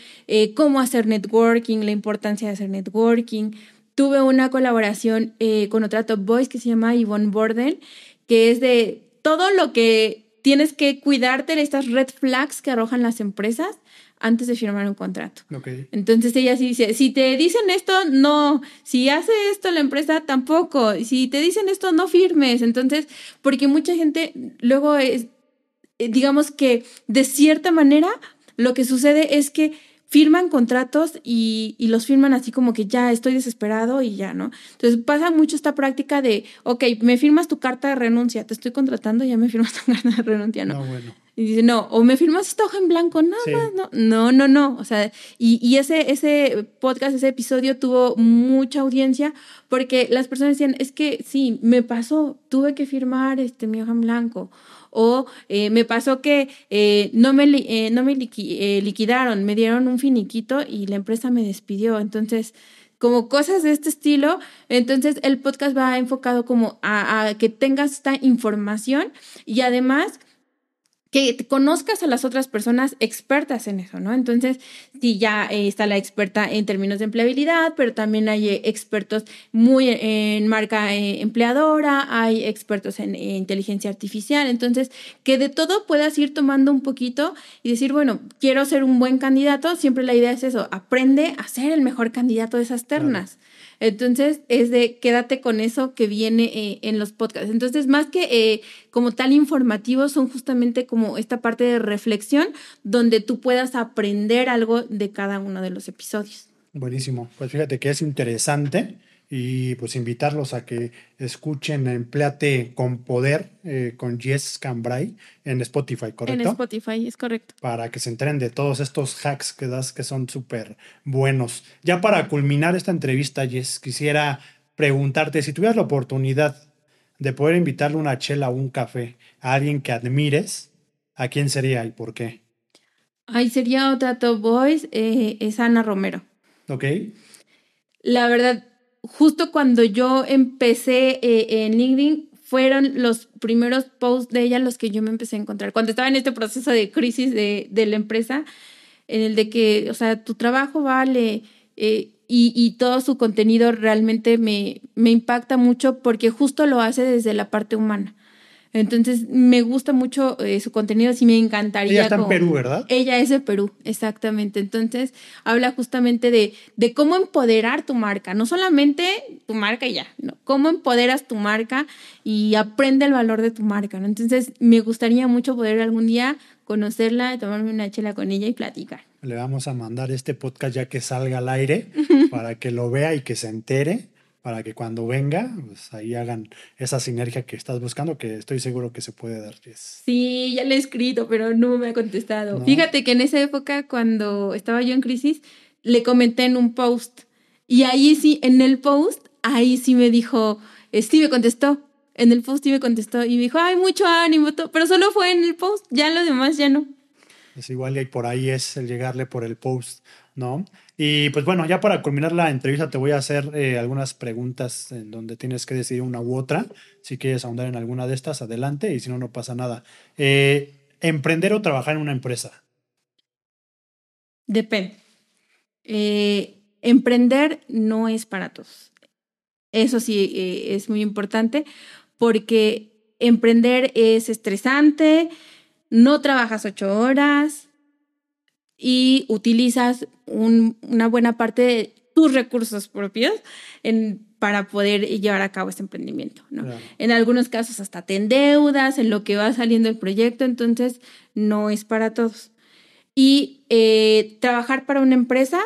cómo hacer networking, la importancia de hacer networking, tuve una colaboración eh, con otra Top Voice que se llama Yvonne Borden, que es de todo lo que tienes que cuidarte de estas red flags que arrojan las empresas antes de firmar un contrato. Entonces ella sí dice, si te dicen esto, no, si hace esto la empresa, tampoco, si te dicen esto, no firmes. Entonces, porque mucha gente luego es, eh, digamos que de cierta manera, lo que sucede es que firman contratos y, y, los firman así como que ya estoy desesperado y ya, ¿no? Entonces pasa mucho esta práctica de, ok, me firmas tu carta de renuncia, te estoy contratando, ya me firmas *laughs* tu carta de renuncia, ¿no? No, bueno. Y dice, no, o me firmas esta hoja en blanco, nada más, no, no, no, no. O sea, y, y, ese, ese podcast, ese episodio tuvo mucha audiencia porque las personas decían, es que sí, me pasó, tuve que firmar este, mi hoja en blanco. O eh, me pasó que eh, no me, eh, no me liquidaron, me dieron un finiquito y la empresa me despidió. Entonces, como cosas de este estilo. Entonces el podcast va enfocado como a, a, que tengas esta información y además que conozcas a las otras personas expertas en eso, ¿no? Entonces, sí, ya eh, está la experta en términos de empleabilidad, pero también hay eh, expertos muy en marca eh, empleadora, hay expertos en inteligencia artificial, entonces, que de todo puedas ir tomando un poquito y decir, bueno, quiero ser un buen candidato, siempre la idea es eso, aprende a ser el mejor candidato de esas ternas. Entonces, es de quédate con eso que viene eh, en los podcasts. Entonces, más que eh, como tal informativos, son justamente como esta parte de reflexión donde tú puedas aprender algo de cada uno de los episodios. Buenísimo. Pues fíjate que es interesante y pues invitarlos a que escuchen Empleate con Poder eh, con Jess Cambrai en Spotify, ¿correcto? En Spotify, es correcto. Para que se enteren de todos estos hacks que das que son súper buenos. Ya para culminar esta entrevista, Jess, quisiera preguntarte si tuvieras la oportunidad de poder invitarle una chela o un café a alguien que admires, ¿a quién sería y por qué? Ay, sería otra Top Boys, eh, es Ana Romero. Ok. La verdad, justo cuando yo empecé eh, en LinkedIn, fueron los primeros posts de ella los que yo me empecé a encontrar. Cuando estaba en este proceso de crisis de, de la empresa, en el de que, o sea, tu trabajo vale eh, y, y, todo su contenido realmente me, me impacta mucho porque justo lo hace desde la parte humana. Entonces, me gusta mucho eh, su contenido, así me encantaría. Ella está en Perú, ¿verdad? Ella es de Perú, exactamente. Entonces, habla justamente de, de cómo empoderar tu marca, no solamente tu marca y ya, no, cómo empoderas tu marca y aprende el valor de tu marca, ¿no? Entonces, me gustaría mucho poder algún día conocerla, tomarme una chela con ella y platicar. Le vamos a mandar este podcast ya que salga al aire para que lo vea y que se entere para que cuando venga, pues ahí hagan esa sinergia que estás buscando, que estoy seguro que se puede dar. Sí, ya le he escrito, pero no me ha contestado. Fíjate que en esa época, cuando estaba yo en crisis, le comenté en un post. Y ahí sí, en el post, ahí sí me dijo, sí me contestó. En el post sí me contestó y me dijo, ay, mucho ánimo, pero solo fue en el post, ya lo demás ya no. Es igual y por ahí es el llegarle por el post, ¿no? Y pues bueno, ya para culminar la entrevista te voy a hacer eh, algunas preguntas en donde tienes que decidir una u otra. Si quieres ahondar en alguna de estas, adelante y si no, no pasa nada. Eh, ¿Emprender o trabajar en una empresa? Depende. Eh, emprender no es para todos. Eso sí es muy importante porque emprender es estresante, no trabajas ocho horas, y utilizas una buena parte de tus recursos propios en, para poder llevar a cabo este emprendimiento. ¿no? En algunos casos hasta te endeudas en lo que va saliendo el proyecto, entonces no es para todos. Y eh, trabajar para una empresa,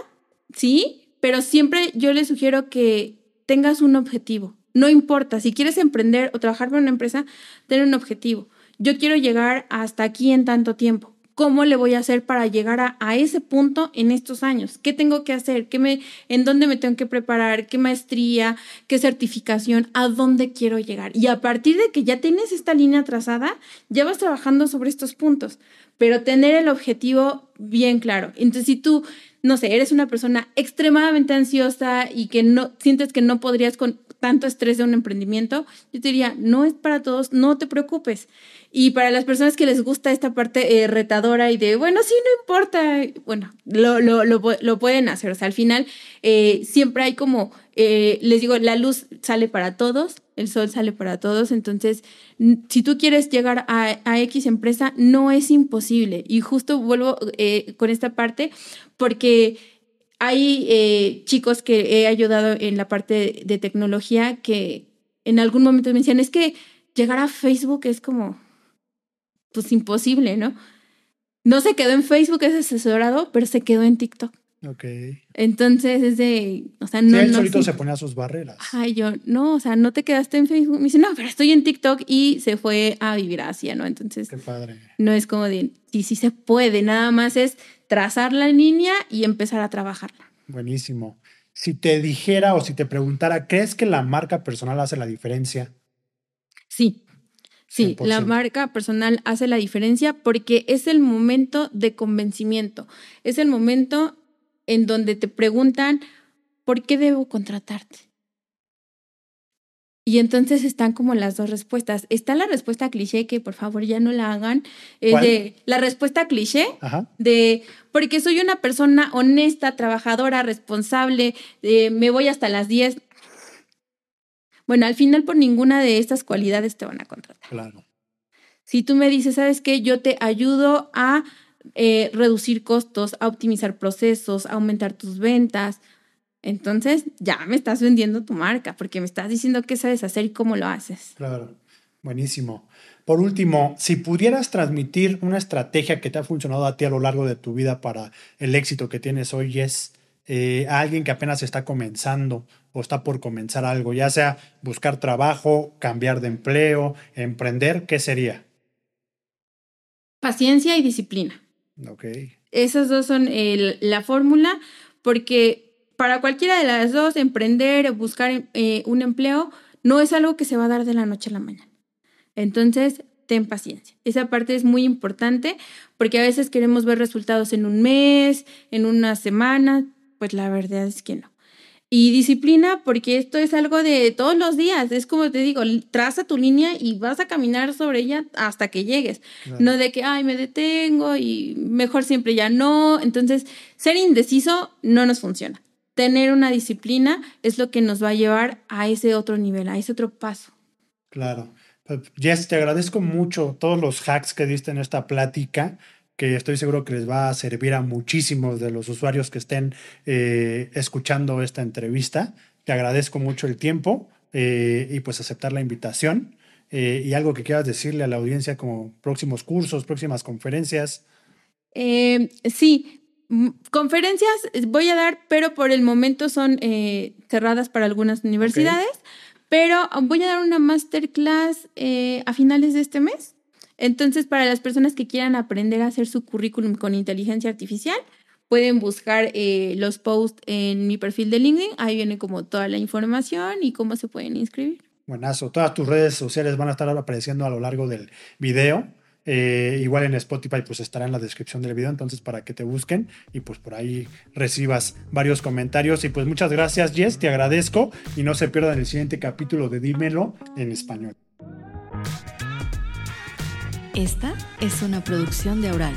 sí, pero siempre yo les sugiero que tengas un objetivo. No importa, si quieres emprender o trabajar para una empresa, ten un objetivo. Yo quiero llegar hasta aquí en tanto tiempo ¿Cómo le voy a hacer para llegar a, ese punto en estos años? ¿Qué tengo que hacer? ¿Qué me, ¿En dónde me tengo que preparar? ¿Qué maestría? ¿Qué certificación? ¿A dónde quiero llegar? Y a partir de que ya tienes esta línea trazada, ya vas trabajando sobre estos puntos, pero tener el objetivo bien claro. Entonces, si tú, no sé, eres una persona extremadamente ansiosa y que no sientes que no podrías con tanto estrés de un emprendimiento, yo te diría, no es para todos, no te preocupes. Y para las personas que les gusta esta parte eh, retadora y de, bueno, sí, no importa, bueno, lo, lo, lo, pueden hacer. O sea, al final eh, siempre hay como, eh, les digo, la luz sale para todos, el sol sale para todos, entonces si tú quieres llegar a, X empresa, no es imposible. Y justo vuelvo eh, con esta parte porque hay chicos que he ayudado en la parte de, tecnología que en algún momento me decían, es que llegar a Facebook es como, pues imposible, ¿no? No se quedó en Facebook, es asesorado, pero se quedó en TikTok. Ok. Entonces es de, o sea, no. Sí, él solito se ponía sus barreras. Ay, yo, no, o sea, no te quedaste en Facebook. Me dice, no, pero estoy en TikTok y se fue a vivir a Asia, ¿no? Entonces. Qué padre. No es como de, sí, sí se puede, nada más es trazar la línea y empezar a trabajarla. Buenísimo. Si te dijera o si te preguntara, ¿crees que la marca personal hace la diferencia? Sí. Sí, la marca personal hace la diferencia porque es el momento de convencimiento, es el momento en donde te preguntan, ¿por qué debo contratarte? Y entonces están como las dos respuestas. Está la respuesta cliché, que por favor ya no la hagan. de la respuesta cliché de porque soy una persona honesta, trabajadora, responsable, me voy hasta las 10. Bueno, al final por ninguna de estas cualidades te van a contratar. Claro. Si tú me dices, ¿sabes qué? Yo te ayudo a eh, reducir costos, a optimizar procesos, a aumentar tus ventas. Entonces ya me estás vendiendo tu marca porque me estás diciendo qué sabes hacer y cómo lo haces. Claro, buenísimo. Por último, si pudieras transmitir una estrategia que te ha funcionado a ti a lo largo de tu vida para el éxito que tienes hoy, es eh, a alguien que apenas está comenzando o está por comenzar algo, ya sea buscar trabajo, cambiar de empleo, emprender, ¿qué sería? Paciencia y disciplina. Okay. Esas dos son la fórmula, porque para cualquiera de las dos, emprender, buscar eh, un empleo, no es algo que se va a dar de la noche a la mañana. Entonces, ten paciencia. Esa parte es muy importante porque a veces queremos ver resultados en un mes, en una semana, pues la verdad es que no. Y disciplina, porque esto es algo de todos los días. Es como te digo, traza tu línea y vas a caminar sobre ella hasta que llegues. No de que, ay, me detengo y mejor siempre ya no. Entonces, ser indeciso no nos funciona. Tener una disciplina es lo que nos va a llevar a ese otro nivel, a ese otro paso. Claro. Pues, Jess, te agradezco mucho todos los hacks que diste en esta plática que estoy seguro que les va a servir a muchísimos de los usuarios que estén eh, escuchando esta entrevista. Te agradezco mucho el tiempo eh, y pues aceptar la invitación. Eh, y algo que quieras decirle a la audiencia como próximos cursos, próximas conferencias. sí, conferencias voy a dar, pero por el momento son cerradas para algunas universidades. Pero voy a dar una masterclass a finales de este mes entonces, para las personas que quieran aprender a hacer su currículum con inteligencia artificial, pueden buscar eh, los posts en mi perfil de LinkedIn. Ahí viene como toda la información y cómo se pueden inscribir. Buenazo. Todas tus redes sociales van a estar apareciendo a lo largo del video. Eh, igual en Spotify pues estará en la descripción del video, entonces para que te busquen y pues por ahí recibas varios comentarios. Y pues muchas gracias Jess, te agradezco y no se pierdan el siguiente capítulo de Dímelo en español. Esta es una producción de Aural.